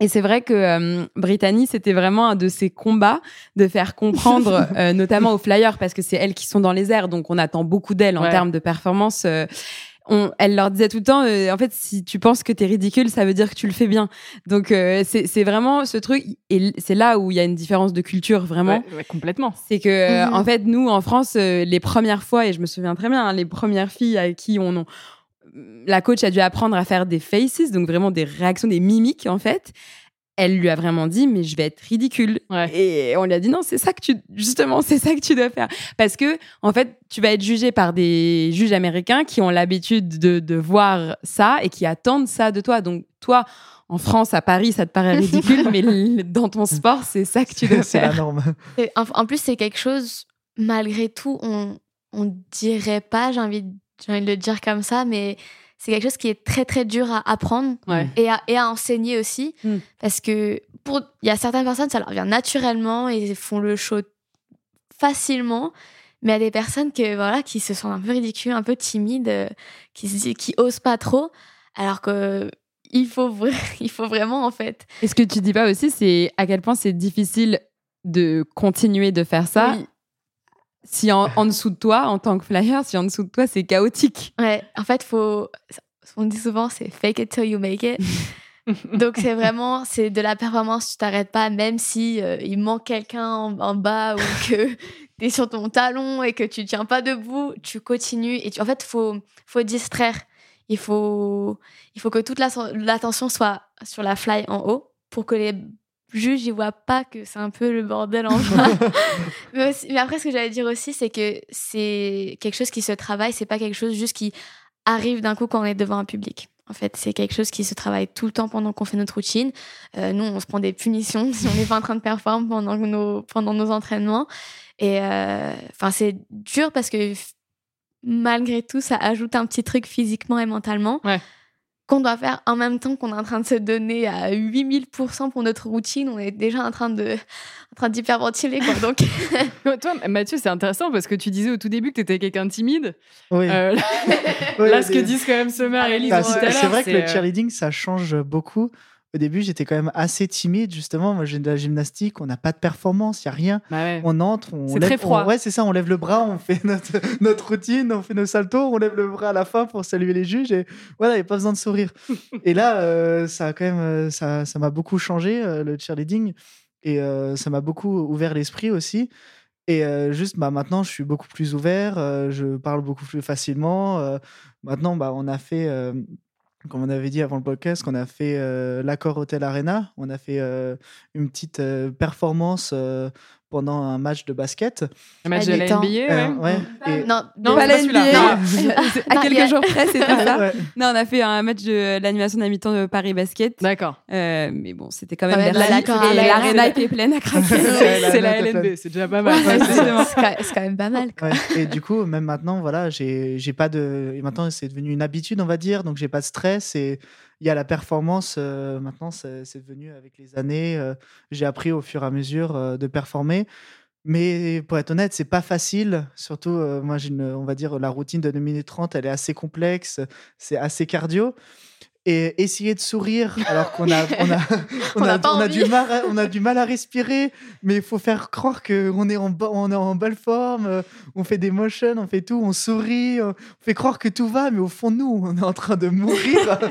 Et c'est vrai que euh, Brittany, c'était vraiment un de ses combats de faire comprendre, [LAUGHS] euh, notamment aux flyers, parce que c'est elles qui sont dans les airs, donc on attend beaucoup d'elles en Ouais. termes de performance. euh, on, elle leur disait tout le temps, euh, en fait, si tu penses que t'es ridicule, ça veut dire que tu le fais bien. Donc euh, c'est c'est vraiment ce truc, et c'est là où il y a une différence de culture vraiment. ouais, ouais, complètement. C'est que, euh, Mhm. en fait, nous, en France, euh, les premières fois, et je me souviens très bien, hein, les premières filles à qui on, on- la coach a dû apprendre à faire des faces, donc vraiment des réactions, des mimiques, en fait. Elle lui a vraiment dit, mais je vais être ridicule. Ouais. Et on lui a dit, non, c'est ça que tu, justement, c'est ça que tu dois faire. Parce que, en fait, tu vas être jugé par des juges américains qui ont l'habitude de, de voir ça et qui attendent ça de toi. Donc, toi, en France, à Paris, ça te paraît [LAUGHS] ridicule, mais dans ton sport, c'est ça que tu dois C'est faire. la norme. Et En, en plus, c'est quelque chose, malgré tout, on, on dirait pas, j'ai envie, de- j'ai envie de le dire comme ça, mais c'est quelque chose qui est très très dur à apprendre Ouais. et à, et à enseigner aussi. Mm. Parce que pour il y a certaines personnes, ça leur vient naturellement et ils font le show facilement. Mais il y a des personnes que, voilà, qui se sentent un peu ridicules, un peu timides, euh, qui, qui osent pas trop. Alors que il faut, [LAUGHS] il faut vraiment, en fait. Et ce que tu dis pas aussi, c'est à quel point c'est difficile de continuer de faire ça. Oui. Si en, en dessous de toi, en tant que flyer, si en dessous de toi, c'est chaotique. Ouais, en fait, faut. On dit souvent, c'est fake it till you make it. Donc c'est vraiment, c'est de la performance. Tu t'arrêtes pas, même si euh, il manque quelqu'un en, bas ou que [LAUGHS] tu es sur ton talon et que tu tiens pas debout, tu continues. Et tu- en fait, faut, faut distraire. Il faut, il faut que toute la- l'attention soit sur la fly en haut pour que les juges ils voient pas que c'est un peu le bordel en [LAUGHS] bas. mais, aussi- mais après, ce que j'allais dire aussi, c'est que c'est quelque chose qui se travaille. C'est pas quelque chose juste qui arrive d'un coup quand on est devant un public. En fait, c'est quelque chose qui se travaille tout le temps pendant qu'on fait notre routine. Euh, nous, on se prend des punitions [LAUGHS] si on n'est pas en train de performer pendant nos, pendant nos entraînements. Et euh, enfin, c'est dur parce que malgré tout, ça ajoute un petit truc physiquement et mentalement Ouais. Qu'on doit faire en même temps qu'on est en train de se donner à 8000% pour notre routine. On est déjà en train de, en train d'hyperventiler, quoi. Donc, [LAUGHS] Toi, Mathieu, c'est intéressant parce que tu disais au tout début que tu étais quelqu'un de timide. Oui. Euh, [LAUGHS] là, ce que disent quand même Summer et Elise Bah, tout à c'est c'est vrai que le euh, cheerleading, ça change beaucoup. Au début, j'étais quand même assez timide, justement. Moi, j'ai de la gymnastique, on n'a pas de performance, il n'y a rien. bah ouais. On entre, on C'est très froid. on- ouais, c'est ça, on lève le bras, on fait [LAUGHS] notre, notre routine, on fait nos saltos, on lève le bras à la fin pour saluer les juges et voilà, il n'y a pas besoin de sourire. [LAUGHS] et là, euh, ça a quand même, euh, ça, ça m'a beaucoup changé, euh, le cheerleading, et euh, ça m'a beaucoup ouvert l'esprit aussi. Et euh, juste, bah, maintenant, je suis beaucoup plus ouvert, euh, je parle beaucoup plus facilement. euh, maintenant, bah, on a fait, comme on avait dit avant le podcast, qu'on a fait euh, l'accord Hotel Arena. On a fait euh, une petite euh, performance pendant un match de basket. Un match Ah, de la. NBA, Euh, ouais. ouais, et- non, Non, de- pas la. NBA. Non. [LAUGHS] [LAUGHS] À Non, y quelques a- jours près, c'était [LAUGHS] ça. Ouais. Non, on a fait un match de l'animation de la mi-temps de Paris Basket. D'accord. Euh, mais bon, c'était quand même Ouais, Et là, l'arena était pleine à craquer. Ouais, la c'est la LNB, c'est déjà pas mal. Ouais, c'est quand, même pas mal. quoi. Ouais, Et du coup, même maintenant, voilà, j'ai j'ai pas de. et maintenant, c'est devenu une habitude, on va dire. Donc, j'ai pas de stress. Et il y a la performance. euh, maintenant, c'est devenu avec les années. euh, j'ai appris au fur et à mesure euh, de performer. Mais pour être honnête, c'est pas facile. Surtout, moi, on va dire, la routine de 2 minutes 30, elle est assez complexe. C'est assez cardio. Et essayer de sourire alors qu'on a, on a, [LAUGHS] on On a, on du mal à, on a du mal à respirer, mais il faut faire croire qu'on est en, on est en belle forme, euh, on fait des motions, on fait tout, on sourit, on fait croire que tout va, mais au fond nous, on est en train de mourir. [LAUGHS]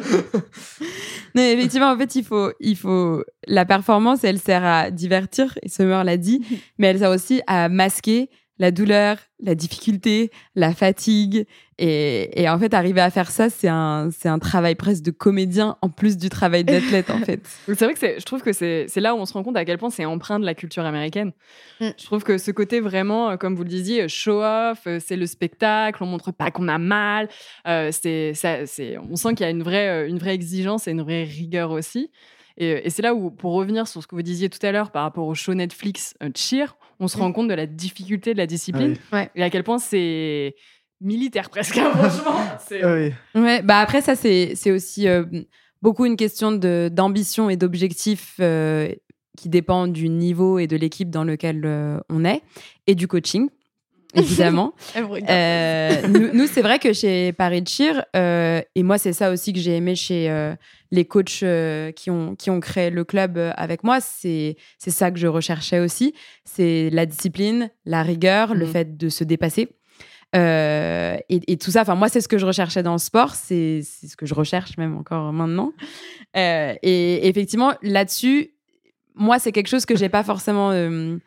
Non, effectivement, en fait, il faut, il faut. La performance, elle sert à divertir, et Summer l'a dit, [LAUGHS] mais elle sert aussi à masquer la douleur, la difficulté, la fatigue. Et, et en fait, arriver à faire ça, c'est un, c'est un travail presque de comédien en plus du travail d'athlète, en fait. [LAUGHS] C'est vrai que c'est- je trouve que c'est c'est là où on se rend compte à quel point c'est empreint de la culture américaine. Mm. Je trouve que ce côté vraiment, euh, comme vous le disiez, show-off, euh, c'est le spectacle, on montre pas qu'on a mal. euh, c'est, ça- c'est, on sent qu'il y a une vraie, une vraie exigence et une vraie rigueur aussi. Et, et c'est là où, pour revenir sur ce que vous disiez tout à l'heure par rapport au show Netflix Cheer, on se Mm. rend compte de la difficulté de la discipline Ah et à quel point c'est militaire presque, hein, franchement. [LAUGHS] C'est- Ah oui. Ouais, bah après, ça, c'est c'est aussi euh, beaucoup une question de- d'ambition et d'objectif euh, qui dépend du niveau et de l'équipe dans lequel euh, on est et du coaching, [LAUGHS] évidemment. Euh, nous, nous, c'est vrai que chez Paris Cheer, euh, et moi, c'est ça aussi que j'ai aimé chez euh, les coachs euh, qui, ont, qui ont créé le club euh, avec moi. C'est c'est ça que je recherchais aussi. C'est la discipline, la rigueur, le Mhm. fait de se dépasser. Euh, et, et tout ça, enfin, moi, c'est ce que je recherchais dans le sport. C'est ce que je recherche même encore maintenant. Euh, et effectivement, là-dessus, moi, c'est quelque chose que j'ai pas forcément euh,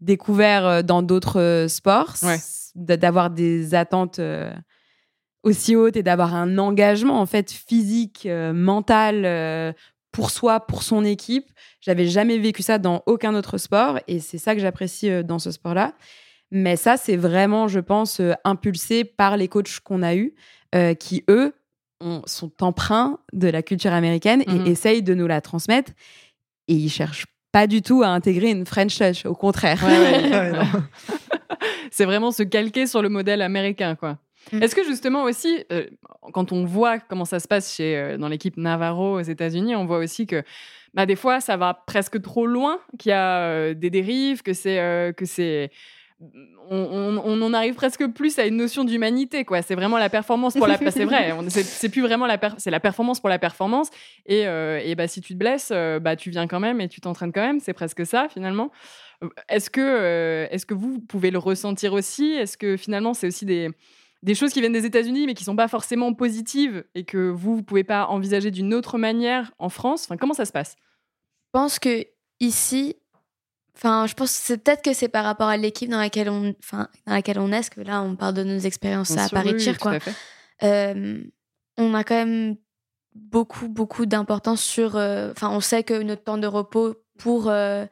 découvert dans d'autres sports, Ouais. d'avoir des attentes aussi hautes et d'avoir un engagement en fait physique, mental pour soi, pour son équipe. J'avais jamais vécu ça dans aucun autre sport et c'est ça que j'apprécie dans ce sport-là. Mais ça, c'est vraiment, je pense, euh, impulsé par les coachs qu'on a eus, euh, qui eux ont- sont empreints de la culture américaine et essayent de nous la transmettre. Et ils cherchent pas du tout à intégrer une French touch, au contraire. Ouais, ouais. [LAUGHS] [LAUGHS] C'est vraiment se calquer sur le modèle américain, quoi. Mm. Est-ce que justement aussi, euh, quand on voit comment ça se passe chez, euh, dans l'équipe Navarro aux États-Unis, on voit aussi que bah, des fois ça va presque trop loin, qu'il y a euh, des dérives, que c'est que c'est on, en arrive presque plus à une notion d'humanité, quoi. C'est vraiment la performance pour la. c'est vrai, c'est plus vraiment la. C'est la performance pour la performance. Et, euh, et bah, si tu te blesses, euh, bah, tu viens quand même et tu t'entraînes quand même. C'est presque ça, finalement. Est-ce que, euh, est-ce que vous pouvez le ressentir aussi? Est-ce que finalement, c'est aussi des, des choses qui viennent des États-Unis, mais qui sont pas forcément positives et que vous, vous pouvez pas envisager d'une autre manière en France? Enfin, comment ça se passe? Je pense que ici, enfin, je pense que c'est peut-être que c'est par rapport à l'équipe dans laquelle on, enfin, dans laquelle on est, parce que là, on parle de nos expériences à Paris tout quoi. Euh, on a quand même beaucoup, beaucoup d'importance sur. euh, Enfin, on sait que notre temps de repos pour. euh,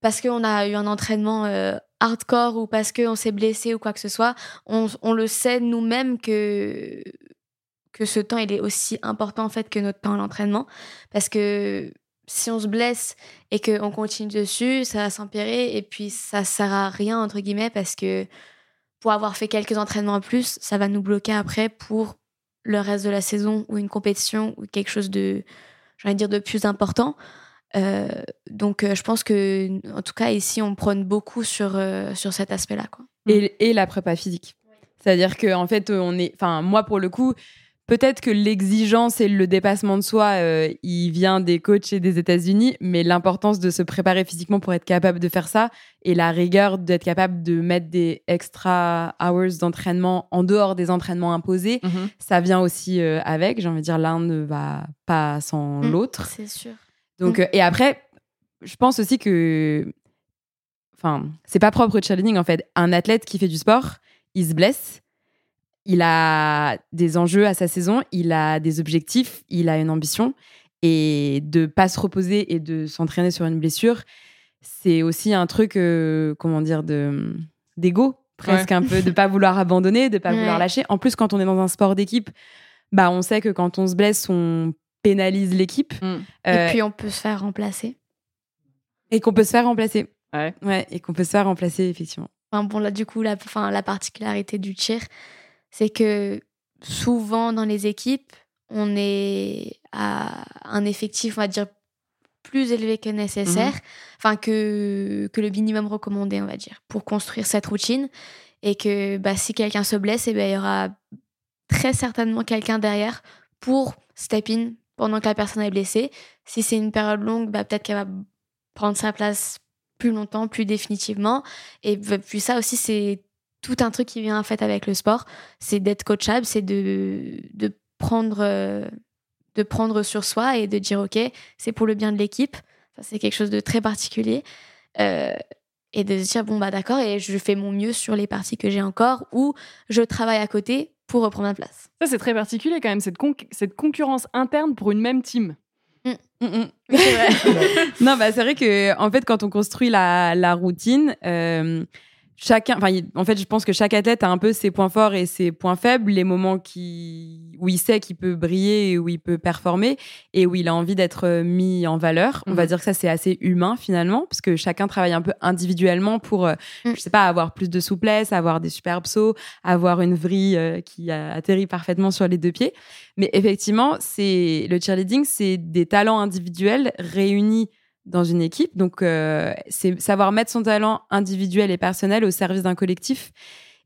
parce qu'on a eu un entraînement hardcore ou parce qu'on s'est blessé ou quoi que ce soit, on, on le sait nous-mêmes que que ce temps il est aussi important en fait que notre temps à l'entraînement parce que si on se blesse et qu'on continue dessus ça va s'empirer et puis ça sert à rien entre guillemets parce que pour avoir fait quelques entraînements en plus ça va nous bloquer après pour le reste de la saison ou une compétition ou quelque chose de j'ai dire de plus important. Euh, donc euh, je pense que en tout cas ici on prône beaucoup sur euh, sur cet aspect là quoi. Et, et la prépa physique. C'est-à-dire que en fait, on est, enfin moi pour le coup, peut-être que l'exigence et le dépassement de soi, euh, il vient des coachs et des États-Unis, mais l'importance de se préparer physiquement pour être capable de faire ça et la rigueur d'être capable de mettre des extra hours d'entraînement en dehors des entraînements imposés, Mhm. ça vient aussi euh, avec. J'ai envie de dire, l'un ne va pas sans Mm. l'autre. c'est sûr Donc, Mm. euh, et après, je pense aussi que, enfin, c'est pas propre au cheerleading en fait. Un athlète qui fait du sport, il se blesse, il a des enjeux à sa saison, il a des objectifs, il a une ambition, et de pas se reposer et de s'entraîner sur une blessure, c'est aussi un truc, euh, comment dire, de d'ego presque un peu, de pas vouloir abandonner, de pas Ouais. vouloir lâcher. En plus, quand on est dans un sport d'équipe, bah on sait que quand on se blesse, on pénalise l'équipe. Mm. et Euh, puis on peut se faire remplacer et qu'on peut se faire remplacer. Ouais. Ouais, et qu'on peut se faire remplacer, effectivement. Enfin, bon, là, du coup, la, particularité du cheer, c'est que souvent dans les équipes, on est à un effectif, on va dire, plus élevé que nécessaire, enfin, que, que le minimum recommandé, on va dire, pour construire cette routine. Et que bah, si quelqu'un se blesse, eh ben, il y aura très certainement quelqu'un derrière pour step in pendant que la personne est blessée. Si c'est une période longue, bah, peut-être qu'elle va prendre sa place plus longtemps, plus définitivement. Et puis ça aussi, c'est tout un truc qui vient en fait avec le sport, c'est d'être coachable, c'est de, de prendre euh, de prendre sur soi et de dire ok, c'est pour le bien de l'équipe. Ça c'est quelque chose de très particulier. Euh, et de se dire bon bah d'accord et je fais mon mieux sur les parties que j'ai encore ou je travaille à côté pour reprendre ma place. Ça c'est très particulier quand même cette, cette concurrence interne pour une même team. Mm. Mm, mm. [LAUGHS] Vrai. [LAUGHS] non, bah, c'est vrai que en fait, quand on construit la, la routine, euh, chacun, enfin, en fait, je pense que chaque athlète a un peu ses points forts et ses points faibles, les moments qui, où il sait qu'il peut briller et où il peut performer et où il a envie d'être euh, mis en valeur. On va mhm. dire que ça, c'est assez humain finalement, parce que chacun travaille un peu individuellement pour, euh, mm. je sais pas, avoir plus de souplesse, avoir des superbes sauts, avoir une vrille euh, qui atterrit parfaitement sur les deux pieds. Mais effectivement, c'est le cheerleading, c'est des talents individuels réunis dans une équipe. Donc, euh, c'est savoir mettre son talent individuel et personnel au service d'un collectif.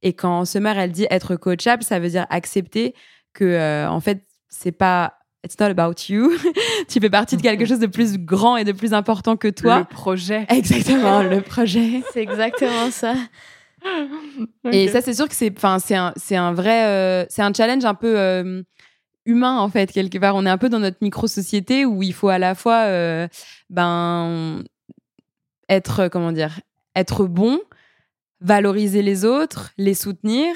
Et quand Summer, elle dit être coachable, ça veut dire accepter que, euh, en fait, c'est pas It's not about you. [LAUGHS] tu fais partie de quelque chose de plus grand et de plus important que toi. Le projet. Exactement, le projet. [LAUGHS] C'est exactement ça. Et ça, c'est sûr que c'est, enfin, c'est un, c'est un vrai, euh, c'est un challenge un peu humain en fait quelque part. On est un peu dans notre micro société où il faut à la fois euh, ben être comment dire être bon, valoriser les autres, les soutenir.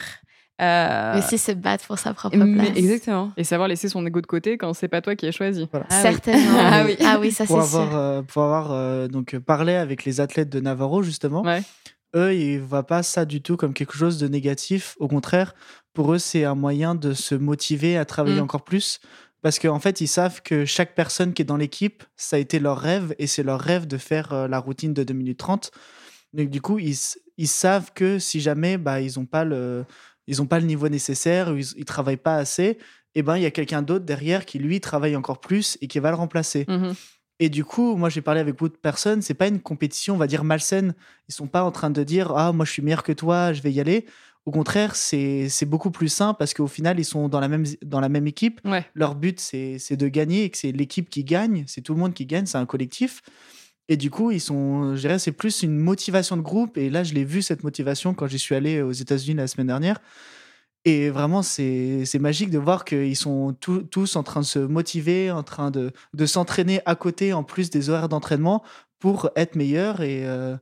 Euh... Mais si se battre pour sa propre place. Exactement. Et savoir laisser son ego de côté quand c'est pas toi qui as choisi. Ah Certainement. ah, oui. ah oui, ça c'est sûr. Euh, pour avoir euh, donc parlé avec les athlètes de Navarro justement, ouais. eux ils voient pas ça du tout comme quelque chose de négatif. Au contraire, pour eux, c'est un moyen de se motiver à travailler mm. encore plus. Parce qu'en fait, ils savent que chaque personne qui est dans l'équipe, ça a été leur rêve et c'est leur rêve de faire euh, la routine de 2 minutes 30. Donc, du coup, ils, ils savent que si jamais bah, ils n'ont pas, le, ils pas le niveau nécessaire, ou ils ne travaillent pas assez, et eh ben, il y a quelqu'un d'autre derrière qui, lui, travaille encore plus et qui va le remplacer. Mm-hmm. Et du coup, moi, j'ai parlé avec beaucoup de personnes. C'est pas une compétition, on va dire, malsaine. Ils sont pas en train de dire Ah, moi, je suis meilleur que toi, je vais y aller. Au contraire, c'est beaucoup plus simple parce qu'au final, ils sont dans la même, dans la même équipe. Leur but, c'est de gagner et que c'est l'équipe qui gagne. C'est tout le monde qui gagne, c'est un collectif. Et du coup, ils sont, je dirais, c'est plus une motivation de groupe. Et là, je l'ai vu, cette motivation, quand j'y suis allé aux États-Unis la semaine dernière. Et vraiment, c'est magique de voir qu'ils sont tous en train de se motiver, en train de, de s'entraîner à côté, en plus des horaires d'entraînement, pour être meilleurs. Et. Euh,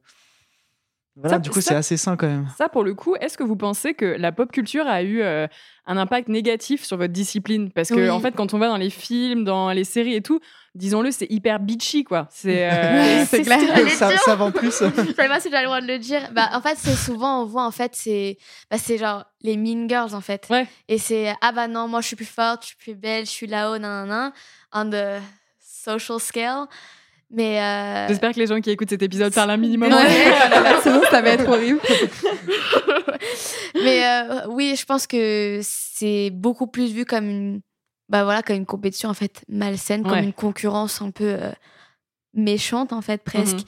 voilà, du coup, c'est assez sain quand même. Ça, pour le coup, est-ce que vous pensez que la pop culture a eu euh, un impact négatif sur votre discipline? Parce que, en fait, quand on va dans les films, dans les séries et tout, disons-le, c'est hyper bitchy, quoi. C'est euh, [LAUGHS] clair. Ça, ça, vend plus. [LAUGHS] Je sais pas si j'ai le droit de le dire. Bah, en fait, c'est souvent, on voit, en fait, c'est bah, genre les mean girls, en fait. Ouais. Et c'est, ah bah non, moi, je suis plus forte, je suis plus belle, je suis là-haut, nan, nan, nan, on the social scale. Mais euh, J'espère que les gens qui écoutent cet épisode parlent un [LAUGHS] minimum. Sinon, ça va être horrible. Mais euh, oui, je pense que c'est beaucoup plus vu comme une, bah voilà, comme une compétition en fait malsaine, comme une concurrence un peu euh, méchante en fait presque.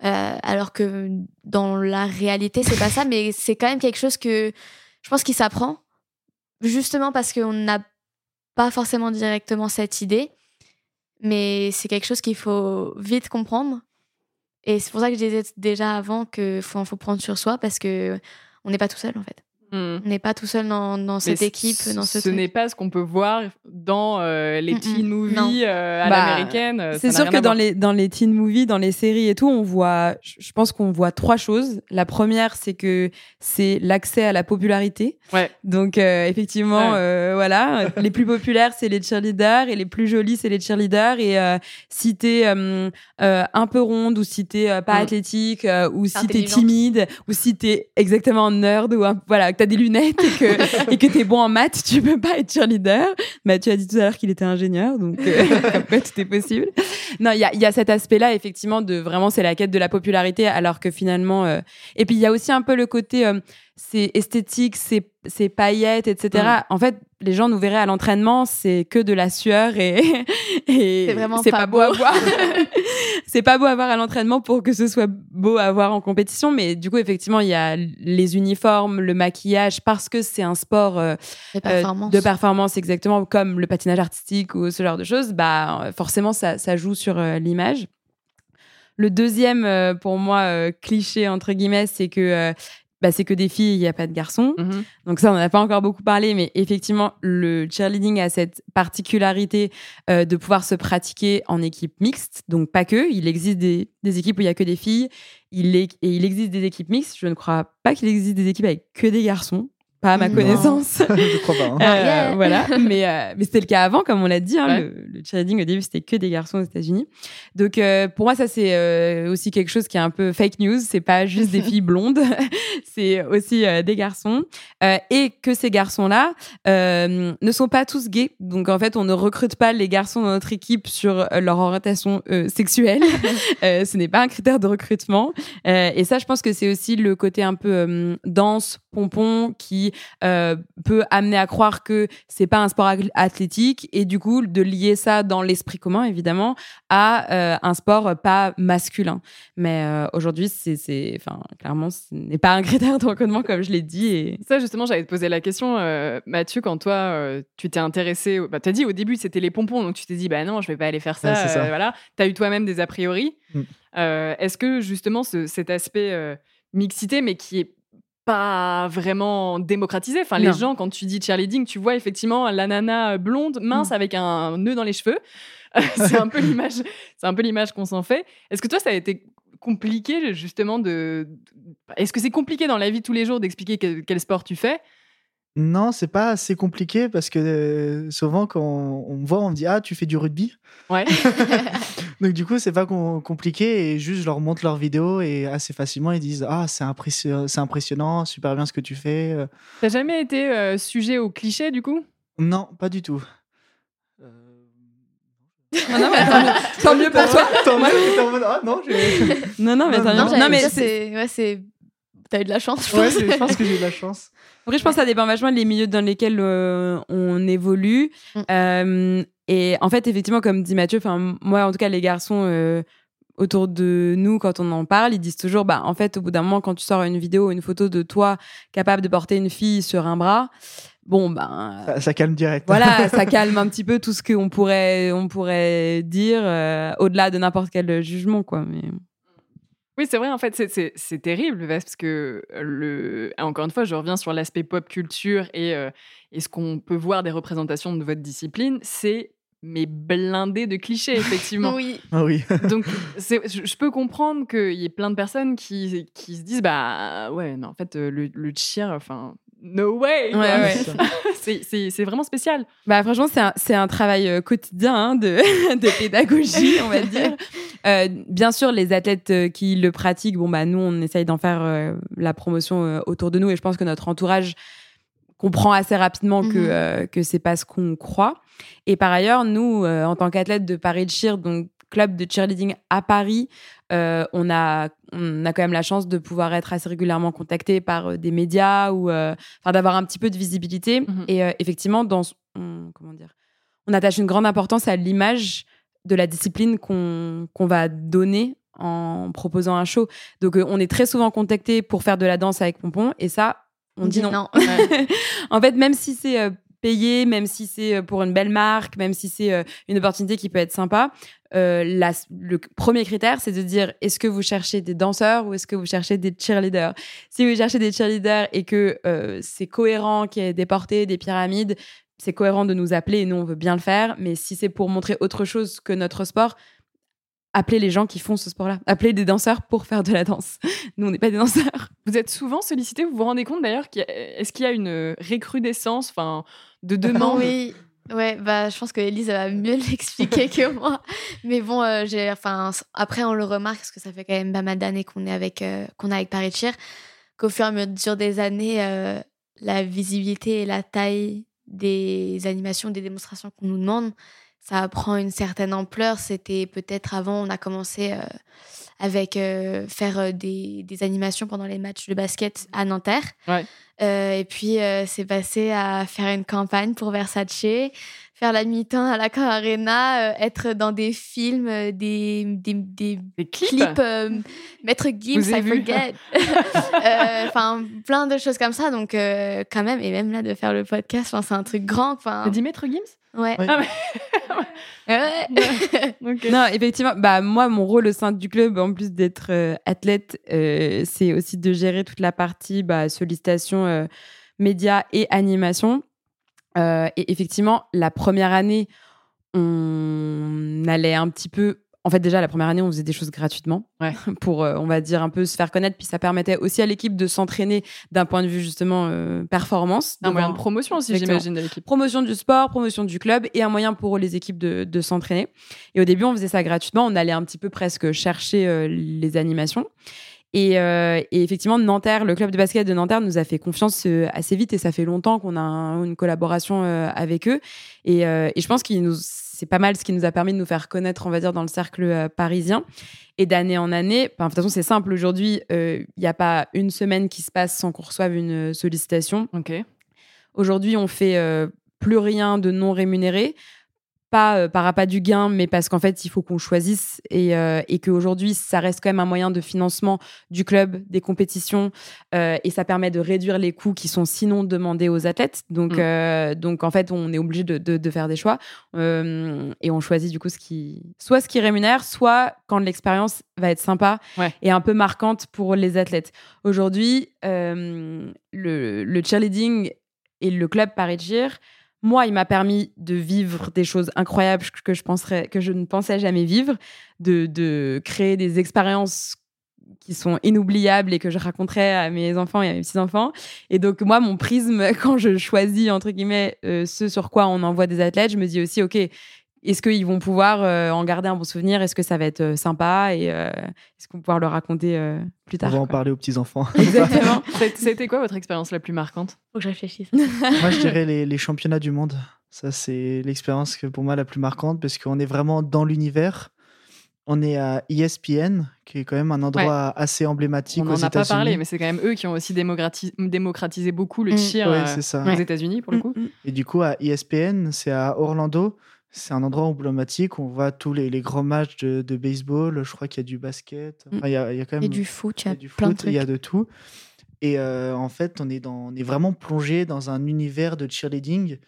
Mhm. alors que dans la réalité, c'est pas ça, mais c'est quand même quelque chose que je pense qu'il s'apprend, justement parce qu'on n'a pas forcément directement cette idée mais c'est quelque chose qu'il faut vite comprendre. Et c'est pour ça que je disais déjà avant qu'il faut, faut prendre sur soi parce que on n'est pas tout seul en fait. Hmm. On n'est pas tout seul dans, dans cette équipe, dans ce. Ce n'est pas ce qu'on peut voir dans euh, les teen movies euh, à bah, l'américaine. Euh, c'est sûr que dans les dans les teen movies, dans les séries et tout, on voit. Je pense qu'on voit trois choses. La première, c'est que c'est l'accès à la popularité. Ouais. Donc effectivement, voilà, [LAUGHS] les plus populaires, c'est les cheerleaders et les plus jolis, c'est les cheerleaders. Et si t'es un peu ronde ou si t'es pas mm. athlétique ou si t'es timide ou si t'es exactement nerd ou un, voilà tu as des lunettes et que [LAUGHS] et que tu es bon en maths, tu peux pas être cheerleader. tu as dit tout à l'heure qu'il était ingénieur, donc euh, [LAUGHS] tout est possible. Non, il y a, y a cet aspect-là, effectivement, de vraiment, c'est la quête de la popularité, alors que finalement. Euh, et puis, il y a aussi un peu le côté. Euh, c'est esthétique, c'est c'est paillettes, etc. Mm. En fait, les gens nous verraient à l'entraînement, c'est que de la sueur et, [LAUGHS] et c'est vraiment pas, beau à voir. [LAUGHS] c'est pas beau à voir à l'entraînement pour que ce soit beau à voir en compétition, mais du coup, effectivement, il y a les uniformes, le maquillage, parce que c'est un sport euh, euh, de performance exactement comme le patinage artistique ou ce genre de choses. Bah, forcément, ça, ça joue sur euh, l'image. Le deuxième, pour moi, cliché entre guillemets, c'est que bah, c'est que des filles, il n'y a pas de garçons. Mhm. Donc ça, on n'en a pas encore beaucoup parlé, mais effectivement, le cheerleading a cette particularité euh, de pouvoir se pratiquer en équipe mixte. Donc pas que, il existe des, des équipes où il y a que des filles, il est, et il existe des équipes mixtes. Je ne crois pas qu'il existe des équipes avec que des garçons. Pas à ma Non. connaissance. [LAUGHS] je crois pas. hein. Euh, yeah. voilà, mais, euh, mais c'était le cas avant, comme on l'a dit. hein, Ouais. le, le cheerleading, au début, c'était que des garçons aux États-Unis. Donc, euh, pour moi, ça, c'est euh, aussi quelque chose qui est un peu fake news. C'est pas juste des [LAUGHS] filles blondes, [LAUGHS] c'est aussi euh, des garçons. Euh, et que ces garçons-là euh, ne sont pas tous gays. Donc, en fait, on ne recrute pas les garçons dans notre équipe sur leur orientation euh, sexuelle. Euh, ce n'est pas un critère de recrutement. Euh, et ça, je pense que c'est aussi le côté un peu euh, danse, pompon, qui euh, peut amener à croire que c'est pas un sport ath- athlétique et du coup de lier ça dans l'esprit commun évidemment à euh, un sport pas masculin. Mais euh, aujourd'hui, c'est, c'est, enfin, clairement, ce n'est pas un [LAUGHS] critère de recrutement comme je l'ai dit. Et... Ça, justement, j'allais te poser la question, euh, Mathieu, quand toi, euh, tu t'es intéressé. au- Bah, tu as dit au début, c'était les pompons, donc tu t'es dit, bah non, je vais pas aller faire ça. Ouais, c'est ça. euh, voilà. Tu as eu toi-même des a priori. Mm. Euh, Est-ce que, justement, ce- cet aspect euh, mixité, mais qui est pas vraiment démocratisé. Enfin, les gens, quand tu dis cheerleading, tu vois effectivement la nana blonde, mince, Mm. avec un nœud dans les cheveux. [LAUGHS] c'est un peu l'image, c'est un peu l'image qu'on s'en fait. Est-ce que toi, ça a été compliqué justement de, est-ce que c'est compliqué dans la vie de tous les jours d'expliquer quel, quel sport tu fais? Non, c'est pas assez compliqué parce que euh, souvent quand on me voit, on me dit ah tu fais du rugby? Ouais. [LAUGHS] [LAUGHS] Donc du coup c'est pas com- compliqué et juste je leur montre leurs vidéos et assez facilement ils disent ah c'est impressionnant, c'est impressionnant, super bien ce que tu fais. Euh, T'as jamais été euh, sujet au cliché du coup? Non, pas du tout. Euh, Ah non, mais tant mieux, tant mieux pour toi. Tant mieux, en mode, [LAUGHS] ah non, j'ai- Non, non, mais Non, tant non, mieux. Non, mais. Ouais, c'est. T'as eu de la chance, je Ouais, pense. c'est- je pense que j'ai eu de la chance. Après, je pense que ça dépend vachement des milieux dans lesquels euh, on évolue. Mm. Euh, et en fait, effectivement, comme dit Mathieu, enfin moi, en tout cas, les garçons euh, autour de nous, quand on en parle, ils disent toujours, bah, en fait, au bout d'un moment, quand tu sors une vidéo, une photo de toi capable de porter une fille sur un bras, bon, ben. Ça, ça calme direct. Voilà, [LAUGHS] ça calme un petit peu tout ce qu'on pourrait, on pourrait dire euh, au-delà de n'importe quel jugement, quoi. Mais... Oui, c'est vrai, en fait, c'est- terrible parce que, le... encore une fois, je reviens sur l'aspect pop culture et, euh, et ce qu'on peut voir des représentations de votre discipline, c'est mais blindé de clichés, [LAUGHS] effectivement. Oui. Ah oui. [LAUGHS] Donc, je je peux comprendre qu'il y ait plein de personnes qui, qui se disent, bah ouais, non, en fait, euh, le, le cheer, enfin, no way! quoi. Ouais, [LAUGHS] ouais. C'est- vraiment spécial. Bah, franchement, c'est un, travail euh, quotidien hein, de, [LAUGHS] de pédagogie, on va dire. [LAUGHS] Euh, bien sûr, les athlètes euh, qui le pratiquent, bon, bah, nous, on essaye d'en faire euh, la promotion euh, autour de nous et je pense que notre entourage comprend assez rapidement que, euh, que c'est pas ce qu'on croit. Et par ailleurs, nous, en tant qu'athlètes de Paris de Cheer, donc club de cheerleading à Paris, euh, on, a, on a quand même la chance de pouvoir être assez régulièrement contacté par euh, des médias ou euh, enfin, d'avoir un petit peu de visibilité. Mhm. Et effectivement, dans, on, comment dire, on attache une grande importance à l'image de la discipline qu'on qu'on va donner en proposant un show. Donc, on est très souvent contacté pour faire de la danse avec Pompon, et ça, on, dit non. [LAUGHS] en fait, même si c'est payé, même si c'est euh, pour une belle marque, même si c'est euh, une opportunité qui peut être sympa, euh, le premier critère, c'est de dire est-ce que vous cherchez des danseurs ou est-ce que vous cherchez des cheerleaders? Si vous cherchez des cheerleaders et que c'est cohérent qu'il y ait des portées, des pyramides, c'est cohérent de nous appeler et nous, on veut bien le faire. Mais si c'est pour montrer autre chose que notre sport, appelez les gens qui font ce sport-là. Appelez des danseurs pour faire de la danse. [LAUGHS] Nous, on n'est pas des danseurs. [LAUGHS] Vous êtes souvent sollicité, vous vous rendez compte d'ailleurs qu'il y a- est-ce qu'il y a une recrudescence enfin, de [LAUGHS] demandes Oui. Ouais, bah, je pense que Elise va mieux l'expliquer que moi. Mais bon, euh, j'ai, enfin, après, on le remarque parce que ça fait quand même pas mal d'années qu'on est avec, euh, qu'on est avec Paris Cheer, qu'au fur et à mesure des années, euh, la visibilité et la taille des animations, des démonstrations qu'on nous demande, ça prend une certaine ampleur. C'était peut-être avant, on a commencé euh, avec euh, faire euh, des, des animations pendant les matchs de basket à Nanterre. Ouais. Euh, et puis, c'est passé à faire une campagne pour Versace, faire la mi-temps à la Car Arena, être dans des films, des, des, des clips, clips, Maître Gims, I forget. [LAUGHS] Enfin, plein de choses comme ça. Donc, quand même, et même là, de faire le podcast, c'est un truc grand. T'as dit Maître Gims? Ouais. Ah, [LAUGHS] Ouais. [LAUGHS] Non, effectivement, bah moi, mon rôle au sein du club, en plus d'être euh, athlète, euh, c'est aussi de gérer toute la partie bah, sollicitation, euh, médias et animation. Euh, et effectivement, la première année, on allait un petit peu. En fait, déjà, la première année, on faisait des choses gratuitement Ouais. [LAUGHS] pour, euh, on va dire, un peu se faire connaître. Puis ça permettait aussi à l'équipe de s'entraîner d'un point de vue, justement, euh, performance. Un moyen de promotion aussi, j'imagine, de l'équipe. promotion du sport, promotion du club et un moyen pour les équipes de, de s'entraîner. Et au début, on faisait ça gratuitement. On allait un petit peu presque chercher euh, les animations. Et, et effectivement, Nanterre, le club de basket de Nanterre nous a fait confiance assez vite et ça fait longtemps qu'on a un- une collaboration avec eux. Et, et je pense qu'il nous, c'est pas mal ce qui nous a permis de nous faire connaître, on va dire, dans le cercle euh, parisien. Et d'année en année, de toute façon, c'est simple. Aujourd'hui, euh, il n'y a pas une semaine qui se passe sans qu'on reçoive une sollicitation. Ok. Aujourd'hui, on fait euh, plus rien de non rémunéré. Pas euh, par appât du gain, mais parce qu'en fait, il faut qu'on choisisse et, euh, et qu'aujourd'hui, ça reste quand même un moyen de financement du club, des compétitions, euh, et ça permet de réduire les coûts qui sont sinon demandés aux athlètes. Donc, Mm. euh, donc en fait, on est obligé de, de- de faire des choix et on choisit du coup ce qui, soit ce qui rémunère, soit quand l'expérience va être sympa Ouais. et un peu marquante pour les athlètes. Aujourd'hui, le, le cheerleading et le club Paris Cheer, moi, il m'a permis de vivre des choses incroyables que je, que je ne pensais jamais vivre, de, de créer des expériences qui sont inoubliables et que je raconterai à mes enfants et à mes petits-enfants. Et donc, moi, mon prisme, [LAUGHS] quand je choisis, entre guillemets, euh, ce sur quoi on envoie des athlètes, je me dis aussi, OK, est-ce qu'ils vont pouvoir euh, en garder un bon souvenir? Est-ce que ça va être euh, sympa? Et euh, est-ce qu'on va pouvoir le raconter euh, plus On tard va en parler aux petits-enfants. [LAUGHS] [LAUGHS] Exactement. C'était quoi votre expérience la plus marquante? Faut que je réfléchisse. [LAUGHS] moi, je dirais les, les championnats du monde. Ça, c'est l'expérience que pour moi la plus marquante parce qu'on est vraiment dans l'univers. On est à ESPN, qui est quand même un endroit assez emblématique On aux n'en a pas États-Unis. parlé, mais c'est quand même eux qui ont aussi démocrati- démocratisé beaucoup le Mm. cheer Ouais, euh, aux États-Unis, pour le coup. Mm, mm. Et du coup, à ESPN, c'est à Orlando. C'est un endroit emblématique. où On voit tous les, les grands matchs de, de baseball. Je crois qu'il y a du basket. Enfin, il y, a, il y a quand même Et du foot, il y a du plein de foot, il y a de tout. Et euh, en fait, on est, dans, on est vraiment plongé dans un univers de cheerleading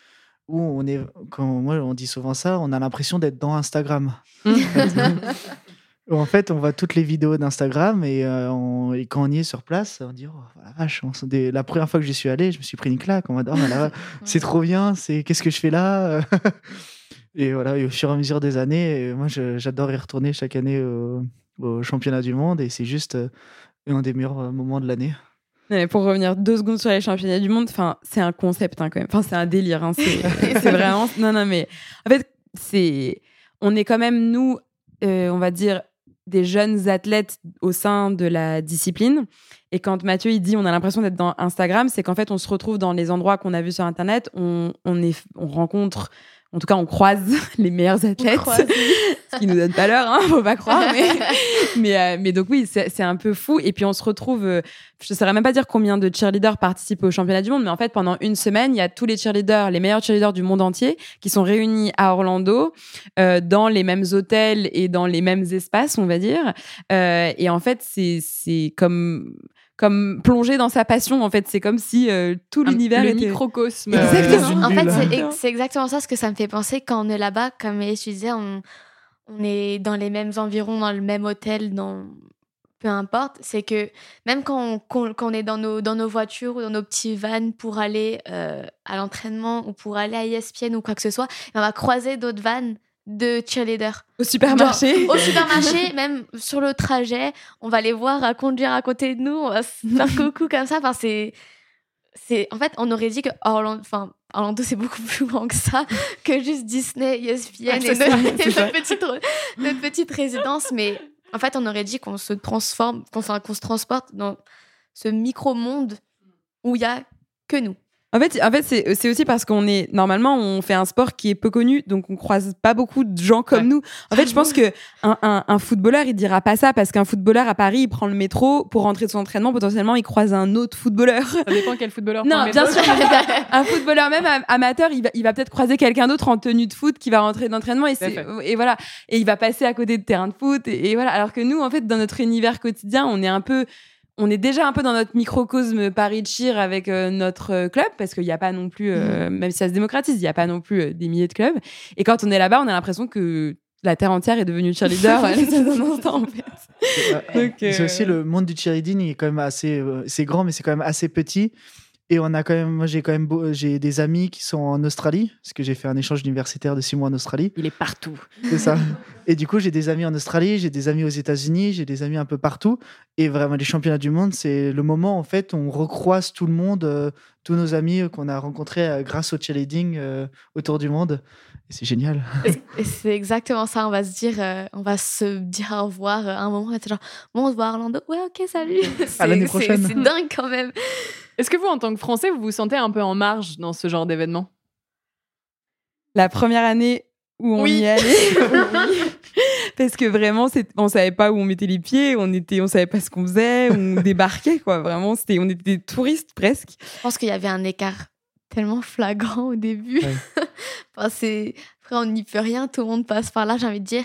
où on est, quand moi on dit souvent ça, on a l'impression d'être dans Instagram. Où [LAUGHS] en fait, on voit toutes les vidéos d'Instagram et, euh, on- et quand on y est sur place, on dit oh la vache. on se- des- la première fois que j'y suis allé, je me suis pris une claque. On m'a dit oh, [LAUGHS] c'est trop bien. C'est qu'est-ce que je fais là? [LAUGHS] Et voilà. Et au fur et à mesure des années, moi j'adore y retourner chaque année au, au championnat du monde et c'est juste euh, un des meilleurs euh, moments de l'année. Pour revenir deux secondes sur les championnats du monde, enfin, c'est un concept hein, quand même. Enfin, c'est un délire. hein, C'est [LAUGHS] c'est vraiment. Non, non, mais en fait, c'est. On est quand même nous, euh, on va dire, des jeunes athlètes au sein de la discipline. Et quand Mathieu il dit on a l'impression d'être dans Instagram, c'est qu'en fait on se retrouve dans les endroits qu'on a vus sur Internet, on, on, est, on rencontre, en tout cas on croise [LAUGHS] les meilleurs athlètes, [LAUGHS] ce qui nous donne pas l'heure, hein, faut pas croire. Mais, [LAUGHS] mais, euh, mais donc oui, c'est un peu fou. Et puis on se retrouve, euh, je ne saurais même pas dire combien de cheerleaders participent au championnat du monde, mais en fait pendant une semaine, il y a tous les cheerleaders, les meilleurs cheerleaders du monde entier, qui sont réunis à Orlando, euh, dans les mêmes hôtels et dans les mêmes espaces, on va dire. Euh, et en fait, c'est comme comme plonger dans sa passion. En fait, c'est comme si euh, tout Un- l'univers le était. microcosme. Exactement. dans une En fait, c'est ex- c'est exactement ça ce que ça me fait penser quand on est là-bas. Comme tu disais, on, on est dans les mêmes environs, dans le même hôtel, dans peu importe. C'est que même quand on, qu'on- quand on est dans nos, dans nos voitures ou dans nos petits vans pour aller euh, à l'entraînement ou pour aller à ESPN ou quoi que ce soit, on va croiser d'autres vannes de cheerleaders. Au supermarché. Au supermarché, [LAUGHS] même sur le trajet, on va les voir à conduire à côté de nous, on va se faire [LAUGHS] coucou comme ça. Enfin, c'est, c'est, en fait, on aurait dit que Orlando, enfin, Orlando, c'est beaucoup [LAUGHS] plus grand que ça, que juste Disney, ESPN et, notre, et petite, re- notre petite résidence. Mais en fait, on aurait dit qu'on se transforme, qu'on, enfin, qu'on se transporte dans ce micro-monde où il y a que nous. En fait, en fait c'est aussi parce qu'on est normalement on fait un sport qui est peu connu, donc on croise pas beaucoup de gens comme Ouais. nous. En fait, je pense que un, un, un footballeur il dira pas ça parce qu'un footballeur à Paris il prend le métro pour rentrer de son entraînement, potentiellement il croise un autre footballeur. Ça dépend quel footballeur. Non, prend le bien métro. sûr. [LAUGHS] un footballeur même am- amateur, il va, il va peut-être croiser quelqu'un d'autre en tenue de foot qui va rentrer d'entraînement et, et voilà et il va passer à côté de terrain de foot et, et voilà. Alors que nous, en fait, dans notre univers quotidien, on est un peu on est déjà un peu dans notre microcosme Paris Cheer avec euh, notre club parce qu'il n'y a pas non plus, euh, même si ça se démocratise, il n'y a pas non plus des milliers de clubs. Et quand on est là-bas, on a l'impression que la terre entière est devenue cheerleader un instant en fait. C'est aussi le monde du cheerleading, il est quand même assez, c'est grand, mais c'est quand même assez petit. Et on a quand même, moi j'ai quand même, j'ai des amis qui sont en Australie, parce que j'ai fait un échange universitaire de six mois en Australie. Il est partout. C'est ça. Et du coup, j'ai des amis en Australie, j'ai des amis aux États-Unis, j'ai des amis un peu partout. Et vraiment, les championnats du monde, c'est le moment en fait on recroise tout le monde, euh, tous nos amis qu'on a rencontrés euh, grâce au cheerleading euh, autour du monde. Et c'est génial. Et c'est exactement ça. On va se dire, on va se dire au revoir à un moment. Et genre, bon, on se voit à Orlando. Ouais, ok, salut. À l'année prochaine. C'est dingue quand même. Est-ce que vous, en tant que Français, vous vous sentez un peu en marge dans ce genre d'événement? La première année où on y allait, [LAUGHS] [LAUGHS] parce que vraiment, on savait pas où on mettait les pieds, on était, on savait pas ce qu'on faisait, on [LAUGHS] débarquait quoi. Vraiment, c'était, on était des touristes presque. Je pense qu'il y avait un écart tellement flagrant au début. enfin, c'est, après, on n'y peut rien, tout le monde passe par là. J'ai envie de dire,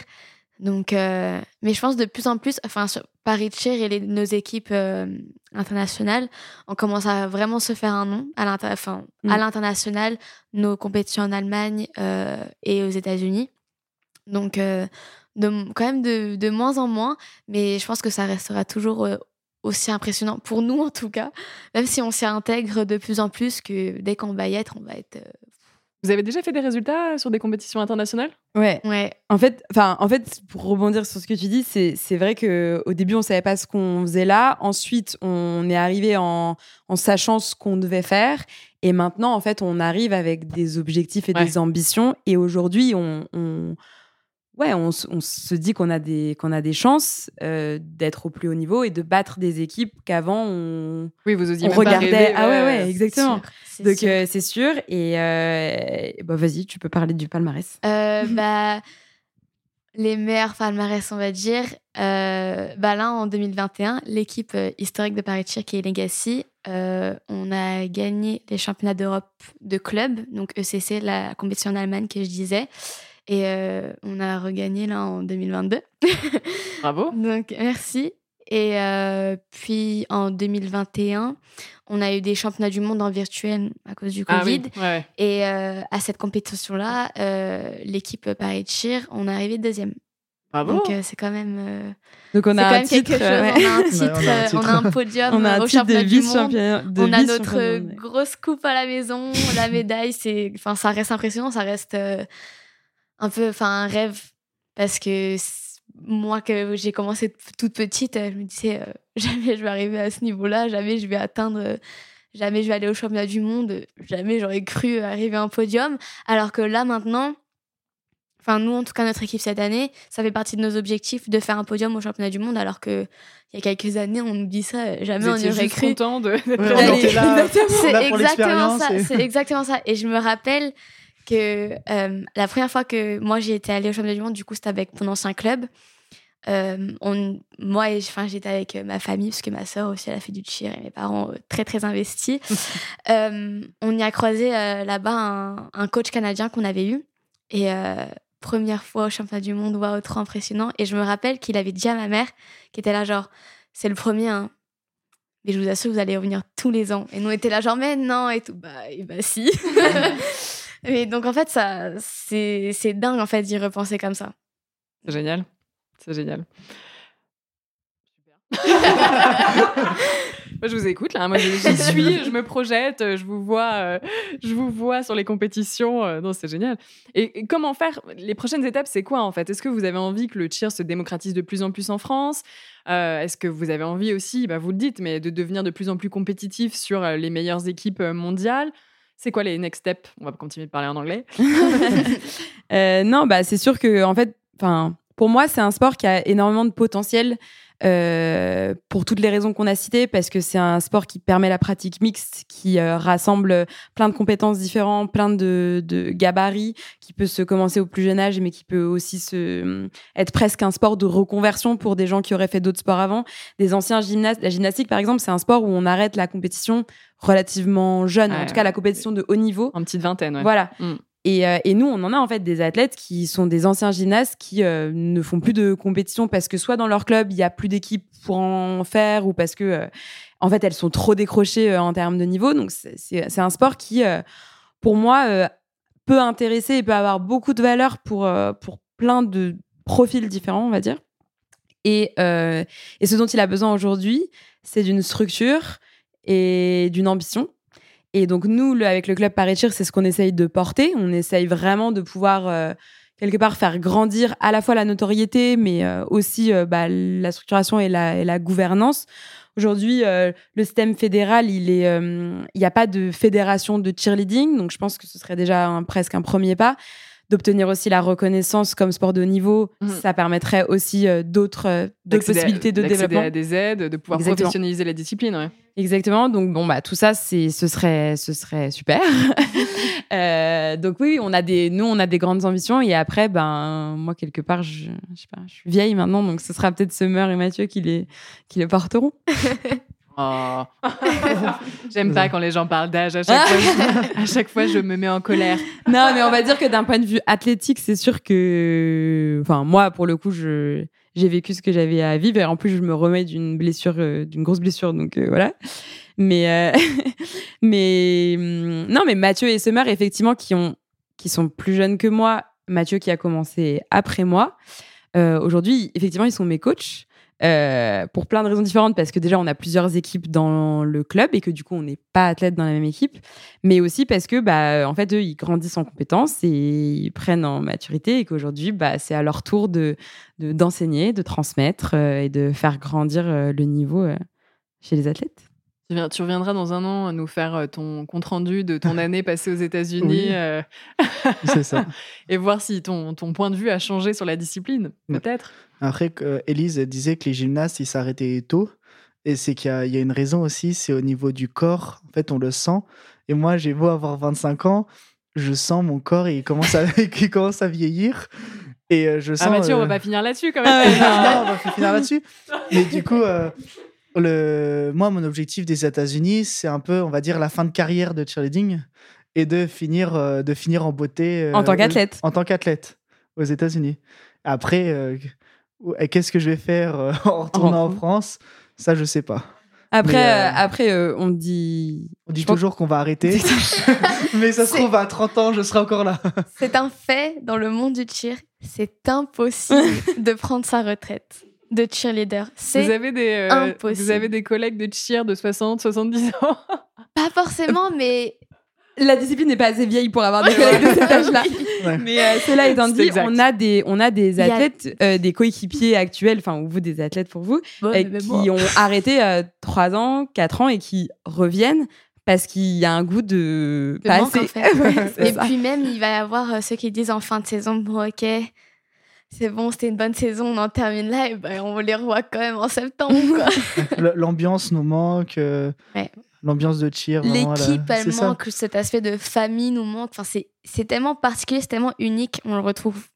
donc, euh, mais je pense de plus en plus, enfin, sur Paris Chair et les, nos équipes euh, internationales, on commence à vraiment se faire un nom à mm. l'international, nos compétitions en Allemagne euh, et aux États-Unis. Donc, de, quand même de, de, moins en moins, mais je pense que ça restera toujours aussi impressionnant pour nous en tout cas, même si on s'y intègre de plus en plus que dès qu'on va y être, on va être vous avez déjà fait des résultats sur des compétitions internationales? Ouais. ouais. En fait, enfin, en fait, pour rebondir sur ce que tu dis, c'est, c'est vrai que au début on savait pas ce qu'on faisait là. Ensuite, on est arrivé en, en sachant ce qu'on devait faire. Et maintenant, en fait, on arrive avec des objectifs et des ambitions. Et aujourd'hui, on, on ouais, on, se dit qu'on a des, qu'on a des chances euh, d'être au plus haut niveau et de battre des équipes qu'avant on, oui, vous on regardait. ah ouais, ouais, exactement. Donc euh, c'est sûr. Et euh, bah, vas-y, tu peux parler du palmarès. bah, les meilleurs palmarès, on va dire. bah là, en 2021, l'équipe historique de Paris qui est Legacy, on a gagné les championnats d'Europe de club, donc ECC, la compétition en Allemagne que je disais. Et euh, on a regagné là en 2022. [LAUGHS] Bravo. Donc merci. Et euh, puis en 2021, on a eu des championnats du monde en virtuel à cause du ah Covid. Et euh, à cette compétition-là, l'équipe Paris Cheer, on est arrivé deuxième. Bravo. Donc c'est quand même. Donc on a, un titre, on a un titre, on a un, podium on a un au championnat du monde. De on a notre grosse coupe à la maison, la médaille. C'est, enfin, ça reste impressionnant, ça reste un peu enfin un rêve parce que moi que j'ai commencé toute petite je me disais euh, [LAUGHS] jamais je vais arriver à ce niveau-là jamais je vais atteindre euh, jamais je vais aller au championnat du monde jamais j'aurais cru arriver à un podium. Alors que là maintenant enfin nous en tout cas notre équipe cette année ça fait partie de nos objectifs de faire un podium au championnat du monde alors que il y a quelques années on nous dit ça jamais on y aurait cru. content de c'est exactement ça c'est exactement ça. Et je me rappelle que euh, la première fois que moi j'ai été allée au championnat du monde, du coup c'était avec mon ancien club. Euh, on, moi, enfin, j'étais avec ma famille parce que ma sœur aussi elle a fait du cheer et mes parents euh, très très investis. [LAUGHS] on y a croisé là-bas un, un, coach canadien qu'on avait eu et première fois au championnat du monde, waouh, trop impressionnant. Et je me rappelle qu'il avait dit à ma mère qui était là genre c'est le premier, hein, mais je vous assure vous allez revenir tous les ans. Et nous on était là genre mais non et tout bah et bah si. [LAUGHS] Et donc en fait, ça, c'est, c'est dingue en fait d'y repenser comme ça. C'est génial. C'est génial. [LAUGHS] Moi, je vous écoute là. Moi, j'y suis, je me projette, je vous vois, euh, je vous vois sur les compétitions. Euh, non, c'est génial. Et, comment faire? Les prochaines étapes, c'est quoi en fait? Est-ce que vous avez envie que le cheer se démocratise de plus en plus en France? Euh, Est-ce que vous avez envie aussi, bah, vous le dites, mais de devenir de plus en plus compétitif sur les meilleures équipes mondiales? C'est quoi les next steps? On va continuer de parler en anglais. [LAUGHS] Euh, non, bah c'est sûr que en fait, pour moi, c'est un sport qui a énormément de potentiel. Euh, pour toutes les raisons qu'on a citées, parce que c'est un sport qui permet la pratique mixte, qui euh, rassemble plein de compétences différentes, plein de, de, gabarits, qui peut se commencer au plus jeune âge, mais qui peut aussi se, être presque un sport de reconversion pour des gens qui auraient fait d'autres sports avant. Des anciens gymnastes, la gymnastique par exemple, c'est un sport où on arrête la compétition relativement jeune, en tout cas la compétition de haut niveau. En petite vingtaine, ouais. Voilà. Mm. Et, euh, et, nous, on en a en fait des athlètes qui sont des anciens gymnastes qui euh, ne font plus de compétition parce que soit dans leur club, il y a plus d'équipe pour en faire ou parce que, euh, en fait, elles sont trop décrochées en termes de niveau. Donc, c'est un sport qui, pour moi, peut intéresser et peut avoir beaucoup de valeur pour, pour plein de profils différents, on va dire. Et ce dont il a besoin aujourd'hui, c'est d'une structure et d'une ambition et donc, nous, avec le club Paris Cheer, c'est ce qu'on essaye de porter. On essaye vraiment de pouvoir, euh, quelque part, faire grandir à la fois la notoriété, mais euh, aussi euh, bah, la structuration et la, et la gouvernance. Aujourd'hui, le système fédéral, il est, il n'y a pas de fédération de cheerleading, donc je pense que ce serait déjà presque un premier pas d'obtenir aussi la reconnaissance comme sport de haut niveau, mhm. ça permettrait aussi euh, d'autres euh, possibilités de développement. à des aides, de pouvoir professionnaliser la discipline. Ouais. Exactement. Donc bon bah tout ça c'est ce serait ce serait super. [LAUGHS] euh, donc oui, on a des nous on a des grandes ambitions et après ben moi quelque part je je sais pas, je suis vieille maintenant donc ce sera peut-être Summer et Mathieu qui les qui les porteront. [LAUGHS] Oh. [LAUGHS] J'aime pas quand les gens parlent d'âge. À, chaque fois, [LAUGHS] à chaque fois, je me mets en colère. Non, mais on va dire que d'un point de vue athlétique, c'est sûr que, enfin, moi, pour le coup, je j'ai vécu ce que j'avais à vivre et en plus, je me remets d'une blessure, euh, d'une grosse blessure, donc euh, voilà. Mais euh, [LAUGHS] mais hum, non, mais Mathieu et Summer, effectivement, qui ont qui sont plus jeunes que moi. Mathieu qui a commencé après moi. Aujourd'hui, effectivement, ils sont mes coachs. Euh, pour plein de raisons différentes, parce que déjà on a plusieurs équipes dans le club et que du coup on n'est pas athlète dans la même équipe, mais aussi parce que bah en fait eux ils grandissent en compétences et ils prennent en maturité et qu'aujourd'hui bah c'est à leur tour de d'enseigner, de, transmettre euh, et de faire grandir euh, le niveau chez les athlètes. Tu reviendras dans un an à nous faire ton compte rendu de ton [LAUGHS] année passée aux États-Unis. C'est ça. [LAUGHS] et voir si ton, ton point de vue a changé sur la discipline, peut-être. Après, Elise disait que les gymnastes, ils s'arrêtaient tôt. Et c'est qu'il y, y, a une raison aussi, c'est au niveau du corps. En fait, on le sent. Et moi, j'ai beau avoir 25 ans, je sens mon corps, il commence à, [LAUGHS] il commence à vieillir. Et euh, je ah, sens. Ah, Mathieu, on va euh, pas finir là-dessus quand ah même. non, on va finir là-dessus. Mais du coup, euh, le... moi, mon objectif des États-Unis, c'est un peu, on va dire, la fin de carrière de cheerleading et de finir, de finir en beauté. en tant qu'athlète. En tant qu'athlète aux États-Unis. Après, qu'est-ce que je vais faire euh, [LAUGHS] en retournant en France? Ça, je sais pas. Après, euh, euh, après on dit. On dit toujours qu'on va arrêter. [LAUGHS] [LAUGHS] mais ça se trouve, à 30 ans, je serai encore là. c'est un fait dans le monde du cheer. C'est impossible de prendre sa retraite de cheerleader. C'est vous avez des, impossible. Vous avez des collègues de cheer de 60, 70 ans? Pas forcément, mais la discipline n'est pas assez vieille pour avoir des collègues de cet âge-là. [LAUGHS] Mais euh, cela étant dit, on a des, on a des athlètes, euh, des coéquipiers actuels, enfin, ou vous, des athlètes pour vous, euh, qui ont arrêté 3 ans, 4 ans et qui reviennent parce qu'il y a un goût de. pas assez. [LAUGHS] et puis même, il va y avoir ceux qui disent en fin de saison, bon, ok, c'est bon, c'était une bonne saison, on en termine là, et ben, on les revoit quand même en septembre. [LAUGHS] L'ambiance nous manque. Ouais l'ambiance de cheer. L'équipe, elle manque, cet aspect de famille nous manque. Enfin, c'est tellement particulier, c'est tellement unique. On le retrouve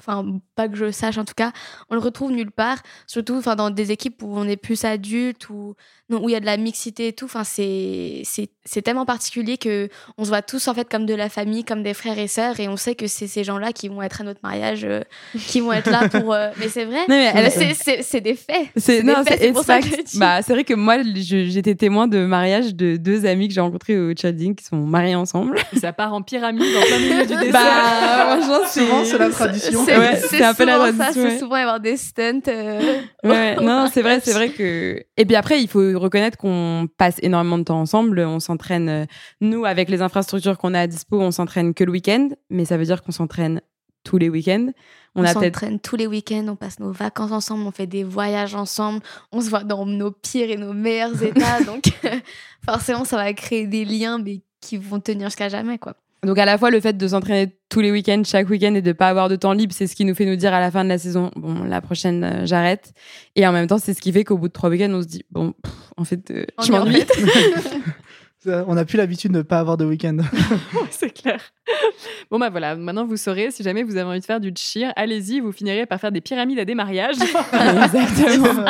enfin pas que je sache en tout cas, on le retrouve nulle part, surtout enfin dans des équipes où on est plus adulte ou où il y a de la mixité et tout, enfin c'est c'est tellement particulier que on se voit tous en fait comme de la famille, comme des frères et sœurs et on sait que c'est ces gens-là qui vont être à notre mariage euh, qui vont être là [LAUGHS] pour euh, mais c'est vrai, c'est des faits. C'est c'est pour ça que bah c'est vrai que moi j'étais témoin de mariage de deux amis que j'ai rencontrés au Chading qui sont mariés ensemble. ça part en pyramide en plein milieu du [LAUGHS] dessert. Bah, franchement c'est la tradition c'est un peu la tradition. C'est souvent avoir des stunts. Euh. Ouais, non, c'est vrai, c'est vrai que. Et puis après, il faut reconnaître qu'on passe énormément de temps ensemble. On s'entraîne, euh, nous, avec les infrastructures qu'on a à dispo, on s'entraîne que le week-end, mais ça veut dire qu'on s'entraîne tous les week-ends. On, on s'entraîne tous les week-ends, on passe nos vacances ensemble, on fait des voyages ensemble, on se voit dans nos pires et nos meilleurs [LAUGHS] états. donc, forcément, ça va créer des liens, mais qui vont tenir jusqu'à jamais, quoi. Donc à la fois le fait de s'entraîner tous les week-ends, chaque week-end et de pas avoir de temps libre, c'est ce qui nous fait nous dire à la fin de la saison, bon la prochaine euh, j'arrête. Et en même temps c'est ce qui fait qu'au bout de trois week-ends on se dit bon en fait euh, je m'ennuie. [LAUGHS] on n'a plus l'habitude de ne pas avoir de week-end. [LAUGHS] c'est clair. [LAUGHS] Bon bah voilà, maintenant vous saurez, si jamais vous avez envie de faire du cheer, allez-y, vous finirez par faire des pyramides à des mariages. [LAUGHS] Exactement.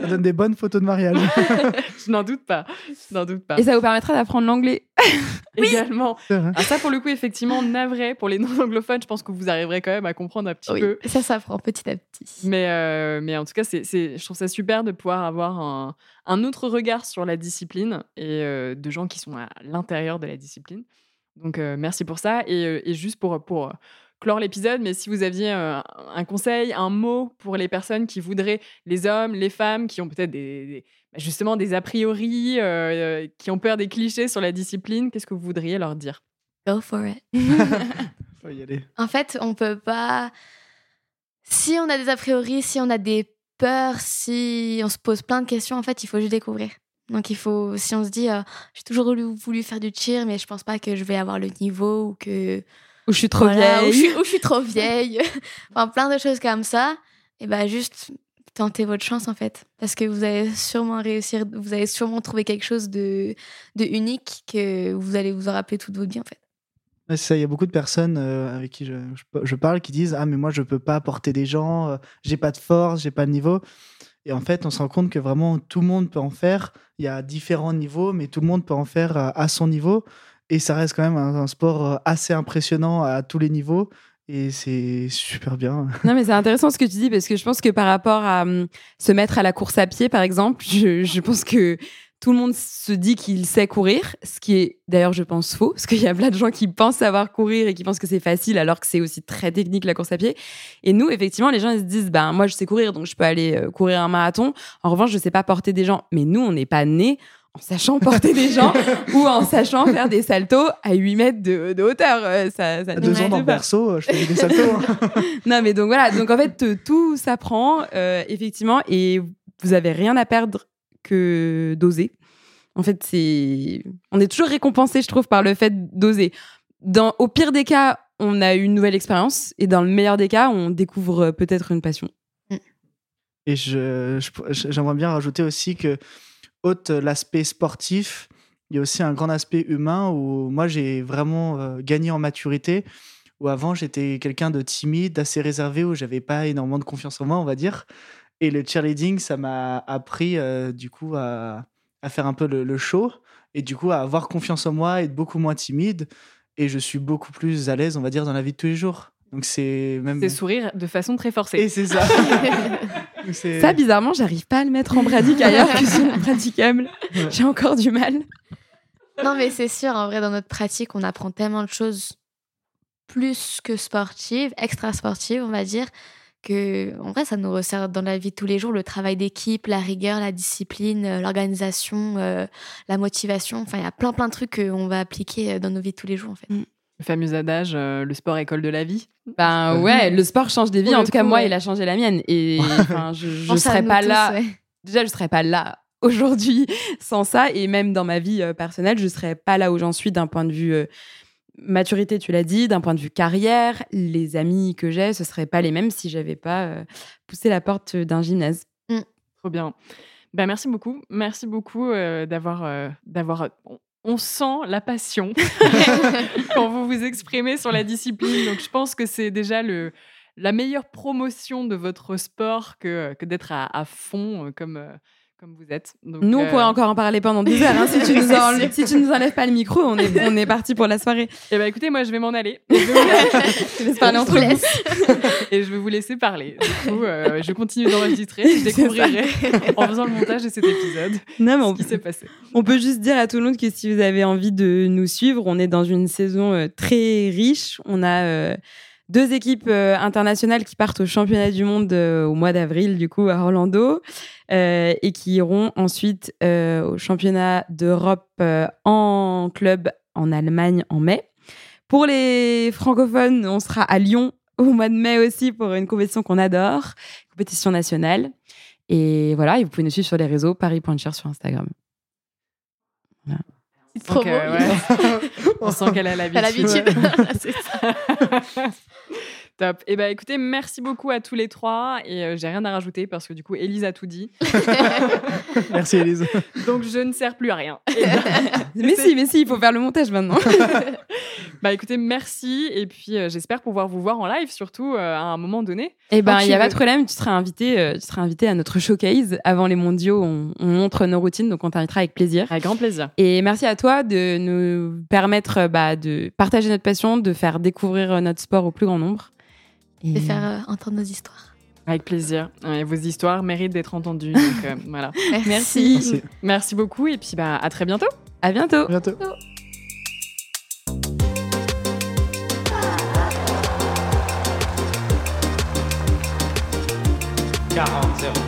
Ça donne des bonnes photos de mariage. [LAUGHS] Je n'en doute pas. Je n'en doute pas. Et ça vous permettra d'apprendre l'anglais. également. Ah, ça, pour le coup, effectivement, navré pour les non-anglophones, je pense que vous arriverez quand même à comprendre un petit Oui, peu. ça s'apprend petit à petit. Mais, euh, mais en tout cas, c'est, c'est- je trouve ça super de pouvoir avoir un, un autre regard sur la discipline et euh, de gens qui sont à l'intérieur de la discipline. Donc, euh, merci pour ça. Et, euh, et juste pour, pour euh, clore l'épisode, mais si vous aviez euh, un conseil, un mot pour les personnes qui voudraient, les hommes, les femmes, qui ont peut-être des, des- bah, justement des a priori, euh, qui ont peur des clichés sur la discipline, qu'est-ce que vous voudriez leur dire? Go for it. [LAUGHS] Faut y aller. En fait, on peut pas. Si on a des a priori, si on a des peurs, si on se pose plein de questions, en fait, il faut juste découvrir. Donc, il faut. Si on se dit, euh, j'ai toujours voulu, faire du cheer, mais je pense pas que je vais avoir le niveau ou que. Ou je suis trop Voilà, ou, je vieille. suis, ou je suis trop vieille. [LAUGHS] [LAUGHS] enfin, plein de choses comme ça. Et ben, juste tentez votre chance, en fait. Parce que vous allez sûrement réussir. Vous allez sûrement trouver quelque chose de, de unique que vous allez vous en rappeler toute votre vie, en fait. Ouais, c'est ça, il y a beaucoup de personnes euh, avec qui je, je- je parle qui disent Ah, mais moi, je peux pas porter des gens, euh, j'ai pas de force, j'ai pas de niveau. Et en fait, on se rend compte que vraiment tout le monde peut en faire. Il y a différents niveaux, mais tout le monde peut en faire euh, à son niveau. Et ça reste quand même un, sport euh, assez impressionnant à tous les niveaux. Et c'est super bien. [LAUGHS] Non, mais c'est intéressant ce que tu dis parce que je pense que par rapport à hum, se mettre à la course à pied, par exemple, je pense que tout le monde se dit qu'il sait courir, ce qui est d'ailleurs, je pense, faux, parce qu'il y a plein de gens qui pensent savoir courir et qui pensent que c'est facile alors que c'est aussi très technique la course à pied. Et nous, effectivement, les gens ils se disent, ben moi je sais courir, donc je peux aller euh, courir un marathon. En revanche, je sais pas porter des gens. Mais nous, on n'est pas nés en sachant porter des gens [LAUGHS] ou en sachant faire des saltos à 8 mètres de, de hauteur. Euh, Ça, ça À deux ans dans le berceau, euh, je faisais des [LAUGHS] saltos. Non, mais donc voilà. Donc en fait, tout s'apprend, euh, effectivement, et vous avez rien à perdre d'oser. En fait, c'est. On est toujours récompensé, je trouve, par le fait d'oser. Dans... Au pire des cas, on a une nouvelle expérience, et dans le meilleur des cas, on découvre euh, peut-être une passion. Et je, je- j'aimerais bien rajouter aussi que, autre l'aspect sportif, il y a aussi un grand aspect humain où moi j'ai vraiment euh, gagné en maturité. Où avant j'étais quelqu'un de timide, d'assez réservé, où j'avais pas énormément de confiance en moi, on va dire. Et le cheerleading, ça m'a appris euh, du coup à, à faire un peu le, le show et du coup à avoir confiance en moi, être beaucoup moins timide. Et je suis beaucoup plus à l'aise, on va dire, dans la vie de tous les jours. Donc c'est même. C'est sourire de façon très forcée. Et c'est ça. [LAUGHS] Ça, bizarrement, j'arrive pas à le mettre en pratique ailleurs que sur le praticable. Ouais. J'ai encore du mal. Non, mais c'est sûr, en vrai, dans notre pratique, on apprend tellement de choses plus que sportives, extra sportives, on va dire, que en vrai, ça nous resserre dans la vie de tous les jours, le travail d'équipe, la rigueur, la discipline, euh, l'organisation, euh, la motivation. Enfin, il y a plein, plein de trucs qu'on va appliquer euh, dans nos vies de tous les jours, en fait. Le fameux adage, euh, le sport école de la vie. Ben ouais, le sport change des vies. Pour En tout cas, moi, ouais. il a changé la mienne. Et [LAUGHS] je, à serais pas tous, là. ouais. déjà je serais pas là aujourd'hui sans ça et même dans ma vie personnelle je serais pas là où j'en suis d'un point de vue maturité tu l'as dit d'un point de vue carrière les amis que j'ai ce seraient pas les mêmes si j'avais pas euh, poussé la porte d'un gymnase Trop bien. Ben, merci beaucoup. Merci beaucoup euh, d'avoir. euh, d'avoir on, sent la passion [LAUGHS] quand vous vous exprimez sur la discipline. Donc, je pense que c'est déjà le, la meilleure promotion de votre sport que, que d'être à, à fond comme, comme vous êtes. Donc, nous on euh, pourrait encore en parler pendant des heures hein. si, tu [LAUGHS] nous C'est en- sûr. si tu nous enlèves pas le micro on est, on est parti pour la soirée eh ben, écoutez, moi, je vais m'en aller. [LAUGHS] Je vais vous- parler entre vous et je vais vous laisser parler. Du coup, euh, je continue d'enregistrer. Je [LAUGHS] découvrirai en faisant le montage de cet épisode non mais ce on, qui s'est passé. On peut juste dire à tout le monde que si vous avez envie de nous suivre, on est dans une saison euh, très riche. On a euh, deux équipes euh, internationales qui partent au championnat du monde euh, au mois d'avril, du coup, à Orlando, euh, et qui iront ensuite euh, au championnat d'Europe euh, en club en Allemagne en mai. Pour les francophones, on sera à Lyon au mois de mai aussi pour une compétition qu'on adore, compétition nationale. Et voilà, et vous pouvez nous suivre sur les réseaux Paris.cher sur Instagram. C'est trop Donc, beau. ouais. [LAUGHS] On sent qu'elle a l'habitude. T'as l'habitude. [LAUGHS] [LAUGHS] Ouais. [LAUGHS] Top. Eh ben écoutez, merci beaucoup à tous les trois. Et euh, j'ai rien à rajouter parce que du coup, Élise a tout dit. [LAUGHS] merci, Élise. [LAUGHS] Donc je ne sers plus à rien. [LAUGHS] mais si, mais si, il faut faire le montage maintenant. bah écoutez, merci. Et puis euh, j'espère pouvoir vous voir en live, surtout euh, à un moment donné. Et eh ben, il n'y a pas de problème. Tu seras invité, tu seras invité à notre showcase avant les mondiaux. On, on montre nos routines, donc on t'invitera avec plaisir. Avec grand plaisir. Et merci à toi de nous permettre bah, de partager notre passion, de faire découvrir notre sport au plus grand nombre. Et... De faire euh, entendre nos histoires. Avec plaisir. vos histoires méritent d'être entendues. Euh, [LAUGHS] voilà. Merci. Merci. beaucoup et puis bah, à très bientôt. À bientôt. À bientôt. 40